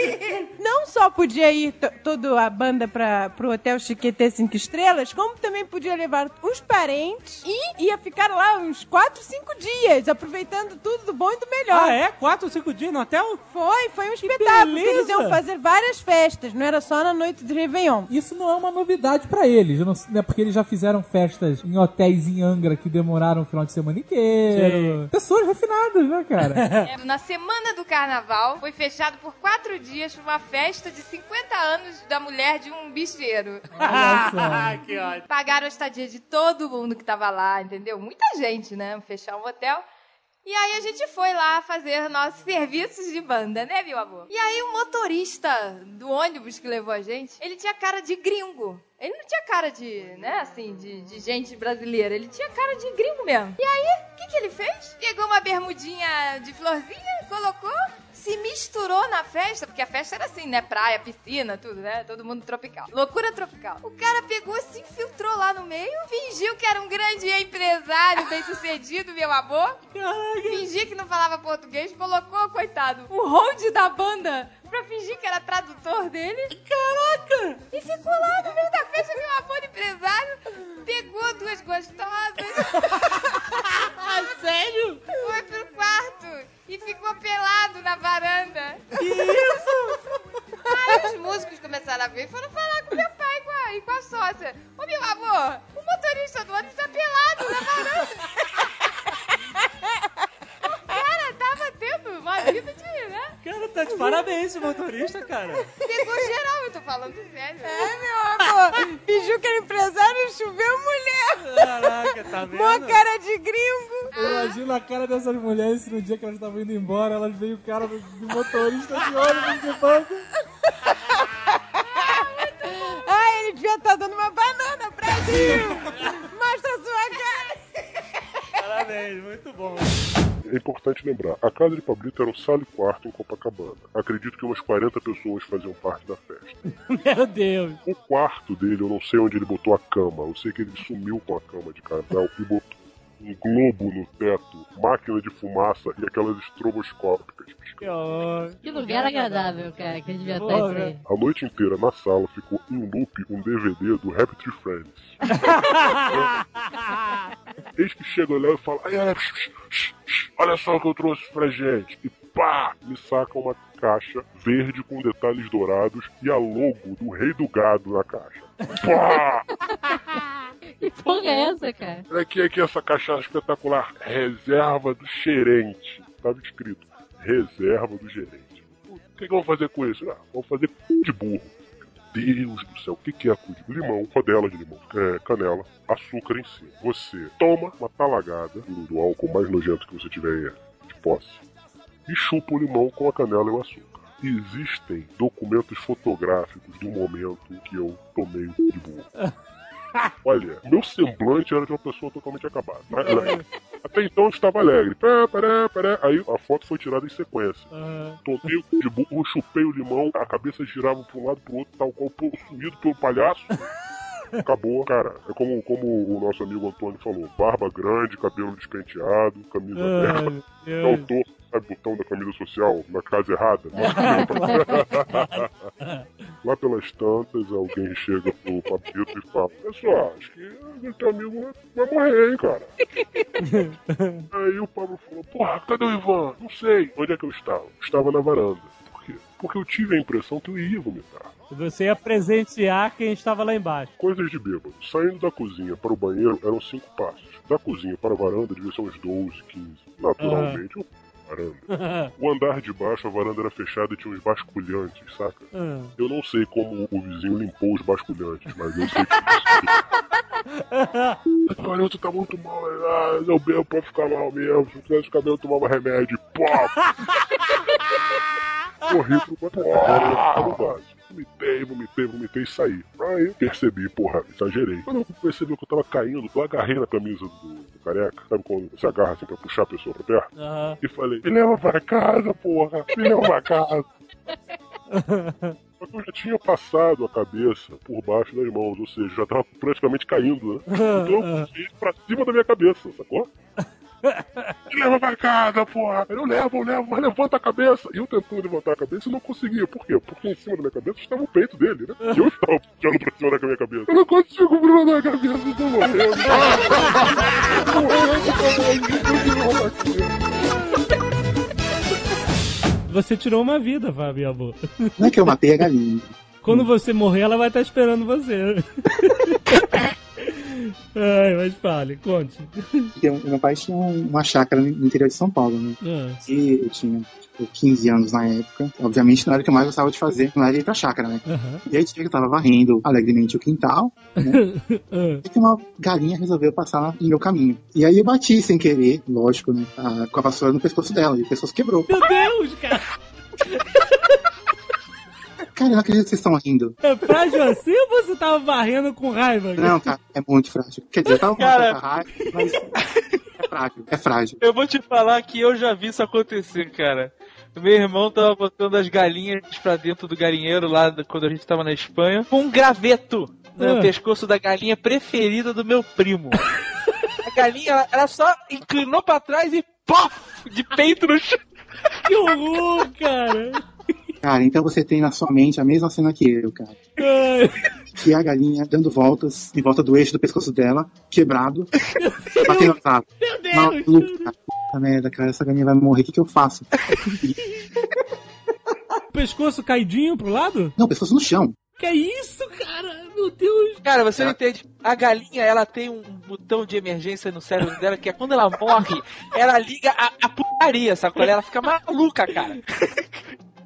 Não só podia ir to- toda a banda pra, pro Hotel Chiquetê 5 Estrelas, como também podia levar os parentes e ia ficar lá uns 4, 5 dias, aproveitando tudo do bom e do melhor. Ah, é? Quatro ou cinco dias no hotel? Foi, foi um espetáculo. Eles iam fazer várias festas, não era só na noite de Réveillon. Isso não é uma novidade pra eles, não né, porque eles já fizeram festas em hotéis em Angra que demoraram o final de semana inteiro. Pessoas refinadas, né, cara? É, Na semana do carnaval, foi fechado por quatro dias uma festa de 50 anos da mulher de um bicheiro. Que ótimo. Pagaram a estadia de todo mundo que tava lá, entendeu? Muita gente, né? Fechar um hotel. E aí a gente foi lá fazer nossos serviços de banda, né, meu amor? E aí o motorista do ônibus que levou a gente, ele tinha cara de gringo. Ele não tinha cara de, né, assim, de, de gente brasileira. Ele tinha cara de gringo mesmo. E aí, o que, que ele fez? Pegou uma bermudinha de florzinha, colocou, se misturou na festa, porque a festa era assim, né? Praia, piscina, tudo, né? Todo mundo tropical. Loucura tropical. O cara pegou, se infiltrou lá no meio, fingiu que era um grande empresário bem sucedido, meu amor. Fingia que não falava português, colocou, coitado, o hold da banda pra fingir que era tradutor dele. Caraca! E ficou lá no meio da festa, meu amor empresário. Pegou duas gostosas. Sério? Foi pro quarto e ficou pelado na varanda. Que isso? Aí os músicos começaram a ver e foram falar com meu pai e com a, e com a sócia. Ô meu amor, o motorista do ônibus tá pelado na varanda. O cara tava tendo uma vida de, né? Cara, tá de parabéns esse motorista, cara. Pegou geral, eu tô falando sério. É, meu amor. Fingiu que era empresário e choveu mulher. Caraca, tá vendo? Mó cara de gringo. Imagina a cara dessas mulheres no dia que elas estavam indo embora, elas veem o cara do, do motorista de ônibus de banco. Ah, ele devia estar dando uma banana, Brasil. Mostra a sua cara. Parabéns, muito bom. É importante lembrar, a casa de Pablito era um sala e quarto em Copacabana. Acredito que umas 40 pessoas faziam parte da festa. Meu Deus. O quarto dele, eu não sei onde ele botou a cama. Eu sei que ele sumiu com a cama de casal e botou um globo no teto, máquina de fumaça e aquelas estroboscópicas. Que lugar agradável, cara, que devia estar isso aí. A noite inteira na sala ficou em loop um DVD do Happy Tree Friends. Eis que chega lá e fala: ai, ai, shh, shh, shh, olha só o que eu trouxe pra gente. E pá! Me saca uma caixa verde com detalhes dourados e a logo do Rei do Gado na caixa. Pá! Que porra é essa, cara? Olha aqui, aqui essa caixa espetacular. Reserva do gerente. Estava escrito: Reserva do gerente. O que, que eu vou fazer com isso? Ah, vou fazer cu de burro. Deus do céu, o que, que é cu de burro? Limão, rodela de limão, é, canela, açúcar em cima. Você toma uma talagada do, do álcool mais nojento que você tiver de posse e chupa o limão com a canela e o açúcar. Existem documentos fotográficos do momento que eu tomei o cu de burro. Olha, meu semblante era de uma pessoa totalmente acabada. Ela- Até então eu estava alegre. Pé, pé, pé. Aí a foto foi tirada em sequência. Tomei o cu de burro, chupei o limão, a cabeça girava para um lado pro outro, tal qual possuído pelo palhaço. Acabou, cara. É como, como o nosso amigo Antônio falou: barba grande, cabelo despenteado, camisa aberta. É o Deus. Sabe, botão da camisa social na casa errada. Lá pelas tantas, alguém chega pro Papito e fala: Pessoal, acho que o teu amigo vai morrer, hein, cara. Aí o Pablo falou: Porra, cadê o Ivan? Não sei. Onde é que eu estava? Estava na varanda. Por quê? Porque eu tive a impressão que eu ia vomitar. Você ia presentear quem estava lá embaixo. Coisas de bêbado. Saindo da cozinha para o banheiro eram cinco passos. Da cozinha para a varanda devia ser uns 12, 15. Naturalmente, eu varanda. O andar de baixo, a varanda era fechada e tinha uns basculhantes, saca? Ah. Eu não sei como o vizinho limpou os basculhantes, mas eu sei que. Olha, tu tá muito mal, ah, eu bebo pra ficar mal mesmo. Se eu tivesse ficar bem, eu tomava remédio. Pô! Corri pro quarto. Ah, no vaso. Vomitei, vomitei, vomitei e saí. Aí percebi, porra, exagerei. Quando eu percebi que eu tava caindo, eu agarrei na camisa do, do careca. Sabe quando você agarra assim pra puxar a pessoa pra perto? Aham. E falei, me leva pra casa, porra, me leva pra casa. Só que eu já tinha passado a cabeça por baixo das mãos, ou seja, já tava praticamente caindo, né? Então eu pra cima da minha cabeça, sacou? Me leva pra casa, porra! Eu levo, eu levo, mas levanta a cabeça! E eu tentando levantar a cabeça e não conseguia. Por quê? Porque em cima da minha cabeça estava o peito dele, né? E eu estava puxando pra cima da minha cabeça. Eu não consigo levantar a cabeça, eu tô morrendo. Tô morrendo, tô morrendo. Você tirou uma vida, Fábio amor. Não é que eu matei a galinha. Quando você morrer, ela vai estar esperando você. Ai, mas fale, conte. Meu pai tinha um- uma chácara no interior de São Paulo, né? Ah. E eu tinha tipo, 15 anos na época. Obviamente não era o que eu mais gostava de fazer, não era ir pra chácara, né? Aham. E aí tinha que eu tava varrendo alegremente o quintal, Ah. e que uma galinha resolveu passar no meu caminho. E aí eu bati sem querer, lógico, né? a- com a vassoura no pescoço dela, e o pescoço quebrou. Meu Deus, cara! Cara, eu não acredito que vocês estão rindo. É frágil assim ou você tava varrendo com raiva? Não, cara, é muito frágil. Quer dizer, eu tava com Cara. muita raiva, mas é frágil, é frágil. Eu vou te falar que eu já vi isso acontecer, cara. Meu irmão tava botando as galinhas pra dentro do galinheiro lá do- quando a gente tava na Espanha, com um graveto no Ah. pescoço da galinha preferida do meu primo. A galinha, ela, ela só inclinou pra trás e pof! De peito no chão. Que horror, cara! Cara, então você tem na sua mente a mesma cena que eu, cara. Que é a galinha dando voltas em volta do eixo do pescoço dela, quebrado, batendo asado. Meu Deus! Maluco, cara. Puta merda, cara, essa galinha vai morrer, o que, que eu faço? Pescoço caidinho pro lado? Não, pescoço no chão. Que é isso, cara? Meu Deus! Cara, você não entende. A galinha, ela tem um botão de emergência no cérebro dela que é quando ela morre, ela liga a, a putaria, é? Ela fica maluca, cara.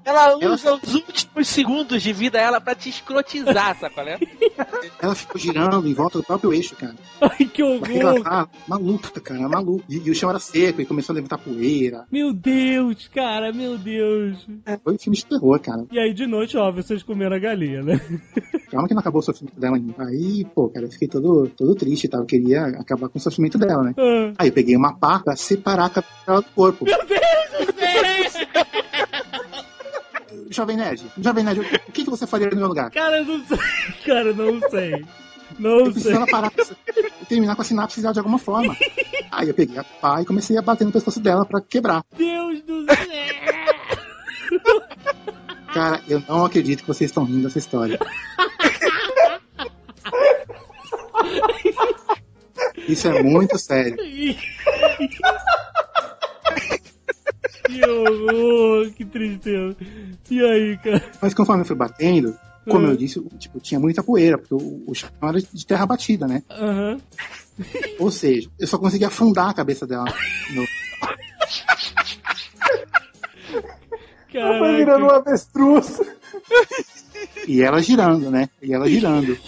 Ela usa os últimos segundos de vida dela pra te escrotizar, sabe? qual é? Ela ficou girando em volta do próprio eixo, cara. Ai, que horror! asado, maluca, cara, maluco. E, e o chão era seco e começou a levantar poeira. Meu Deus, cara, meu Deus. Foi um filme de terror, cara. E aí, de noite, ó, vocês comeram a galinha, né? Calma que não acabou o sofrimento dela ainda. Aí, pô, cara, eu fiquei todo, todo triste e tal. Eu queria acabar com o sofrimento dela, né? Ah. Aí eu peguei uma pá pra separar a cabeça dela do corpo. Meu Deus do céu! Jovem Nerd, Jovem Nerd, o que, que você faria no meu lugar? Cara, eu não sei. Cara, eu não sei. Não Eu sei. precisava parar, terminar com a sinapse de alguma forma. Aí eu peguei a pá e comecei a bater no pescoço dela pra quebrar. Deus do céu! Cara, eu não acredito que vocês estão rindo dessa história. Isso é muito sério. Que horror, que tristeza. E aí, cara? Mas conforme eu fui batendo, como eu disse, tipo, tinha muita poeira, porque o, o chão era de terra batida, né? Aham. Ou seja, eu só consegui afundar a cabeça dela no. Caraca. Foi virando um avestruz. E ela girando, né? E ela girando.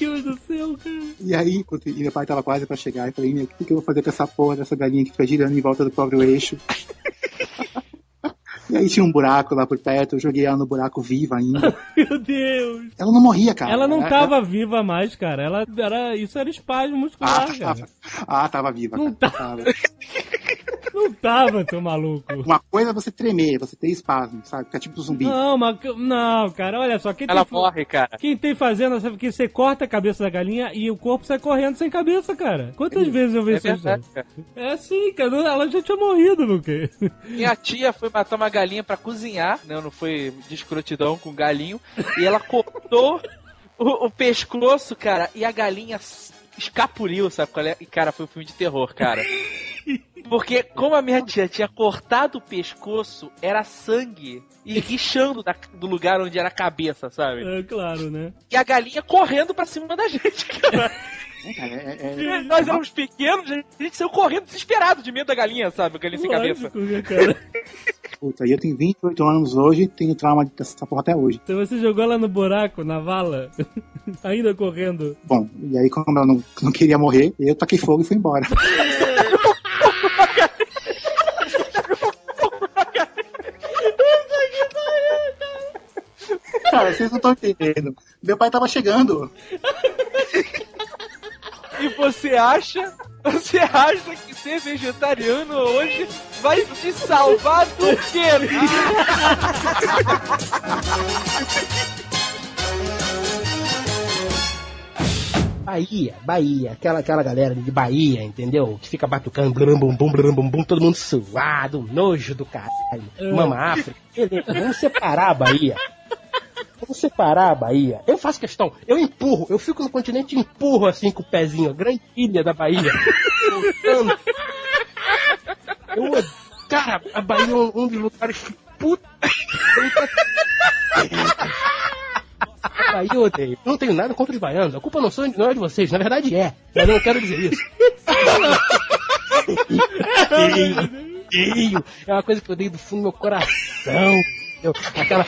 Deus do céu, cara. E aí, enquanto- e meu pai tava quase pra chegar, eu falei, meu, o que, que eu vou fazer com essa porra dessa galinha que fica girando em volta do próprio eixo? e aí tinha um buraco lá por perto, eu joguei ela no buraco viva ainda. Meu Deus. Ela não morria, cara. Ela não Ela- tava viva mais, cara. Ela era. Isso era espasmo muscular, Ah, cara. tava. Ah, tava viva. Não cara. tava. Não tava, seu maluco. Uma coisa é você tremer, você ter espasmo, sabe? Ficar tipo zumbi. Não, mas, não, cara, olha só. Quem Ela tem, morre, cara. Quem tem fazenda sabe que você corta a cabeça da galinha e o corpo sai correndo sem cabeça, cara. Quantas vezes eu vi É isso? verdade, cara. É assim, cara. Ela já tinha morrido, meu quê? Minha tia foi matar uma galinha pra cozinhar, né? Não foi de escrotidão com galinho. E ela cortou o, o pescoço, cara, e a galinha escapuliu, sabe qual é? E, cara, foi um filme de terror, cara. Porque como a minha tia tinha cortado o pescoço, era sangue e guichando da- do lugar onde era a cabeça, sabe? É claro, né? E a galinha correndo pra cima da gente, cara. É, Nós éramos pequenos, a gente saiu correndo desesperado de medo da galinha, sabe? A galinha sem cabeça. Lógico, né, cara? Puta, e eu tenho 28 anos hoje, tenho trauma dessa porra até hoje. Então você jogou ela no buraco, na vala, ainda correndo. Bom, e aí como ela não, não queria morrer, eu taquei fogo e fui embora. Cara, vocês não estão entendendo. Meu pai tava chegando. E você acha, você acha que ser vegetariano hoje vai te salvar do quê? Bahia, Bahia, aquela, aquela galera de Bahia, entendeu? Que fica batucando, blum, bum, bum, blum, bum, bum, todo mundo suado, nojo do caralho. É. Mama África. Beleza, vamos separar a Bahia. Vamos separar a Bahia. Eu faço questão, eu empurro, eu fico no continente e empurro assim com o pezinho, a grande ilha da Bahia. Eu, cara, a Bahia é um, um dos lugares puta. Aí eu odeio. Eu não tenho nada contra os baianos. A culpa não, são, não é de vocês. Na verdade é. Mas eu não quero dizer isso. Odeio, odeio. É uma coisa que eu odeio do fundo do meu coração. Aquela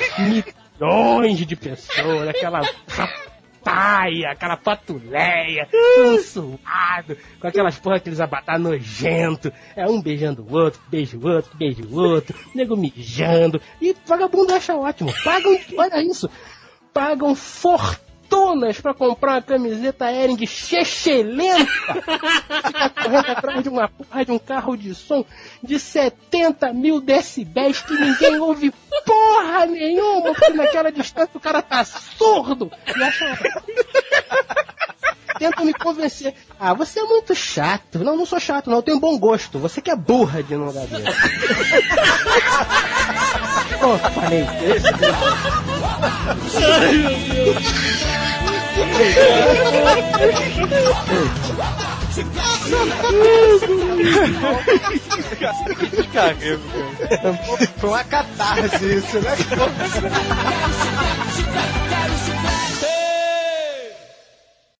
milhões de pessoas, aquela paia, aquela patuleia, um suado, com aquelas porra, aqueles abatar nojento. É um beijando o outro, beijo o outro, beijo o outro, nego mijando. E vagabundo acha ótimo. Pagam, olha isso, pagam fortunas pra comprar uma camiseta Ering chechelenta. Fica correndo atrás de uma porra de um carro de som de 70 mil decibéis que ninguém ouve porra nenhuma, porque naquela distância o cara tá surdo e acha. Tenta me convencer. Ah, você é muito chato. Não, não sou chato, não. Eu tenho bom gosto. Você que é burra de não lugar desse. Pronto, falei. Ai, meu Deus. Foi uma catarse isso, né?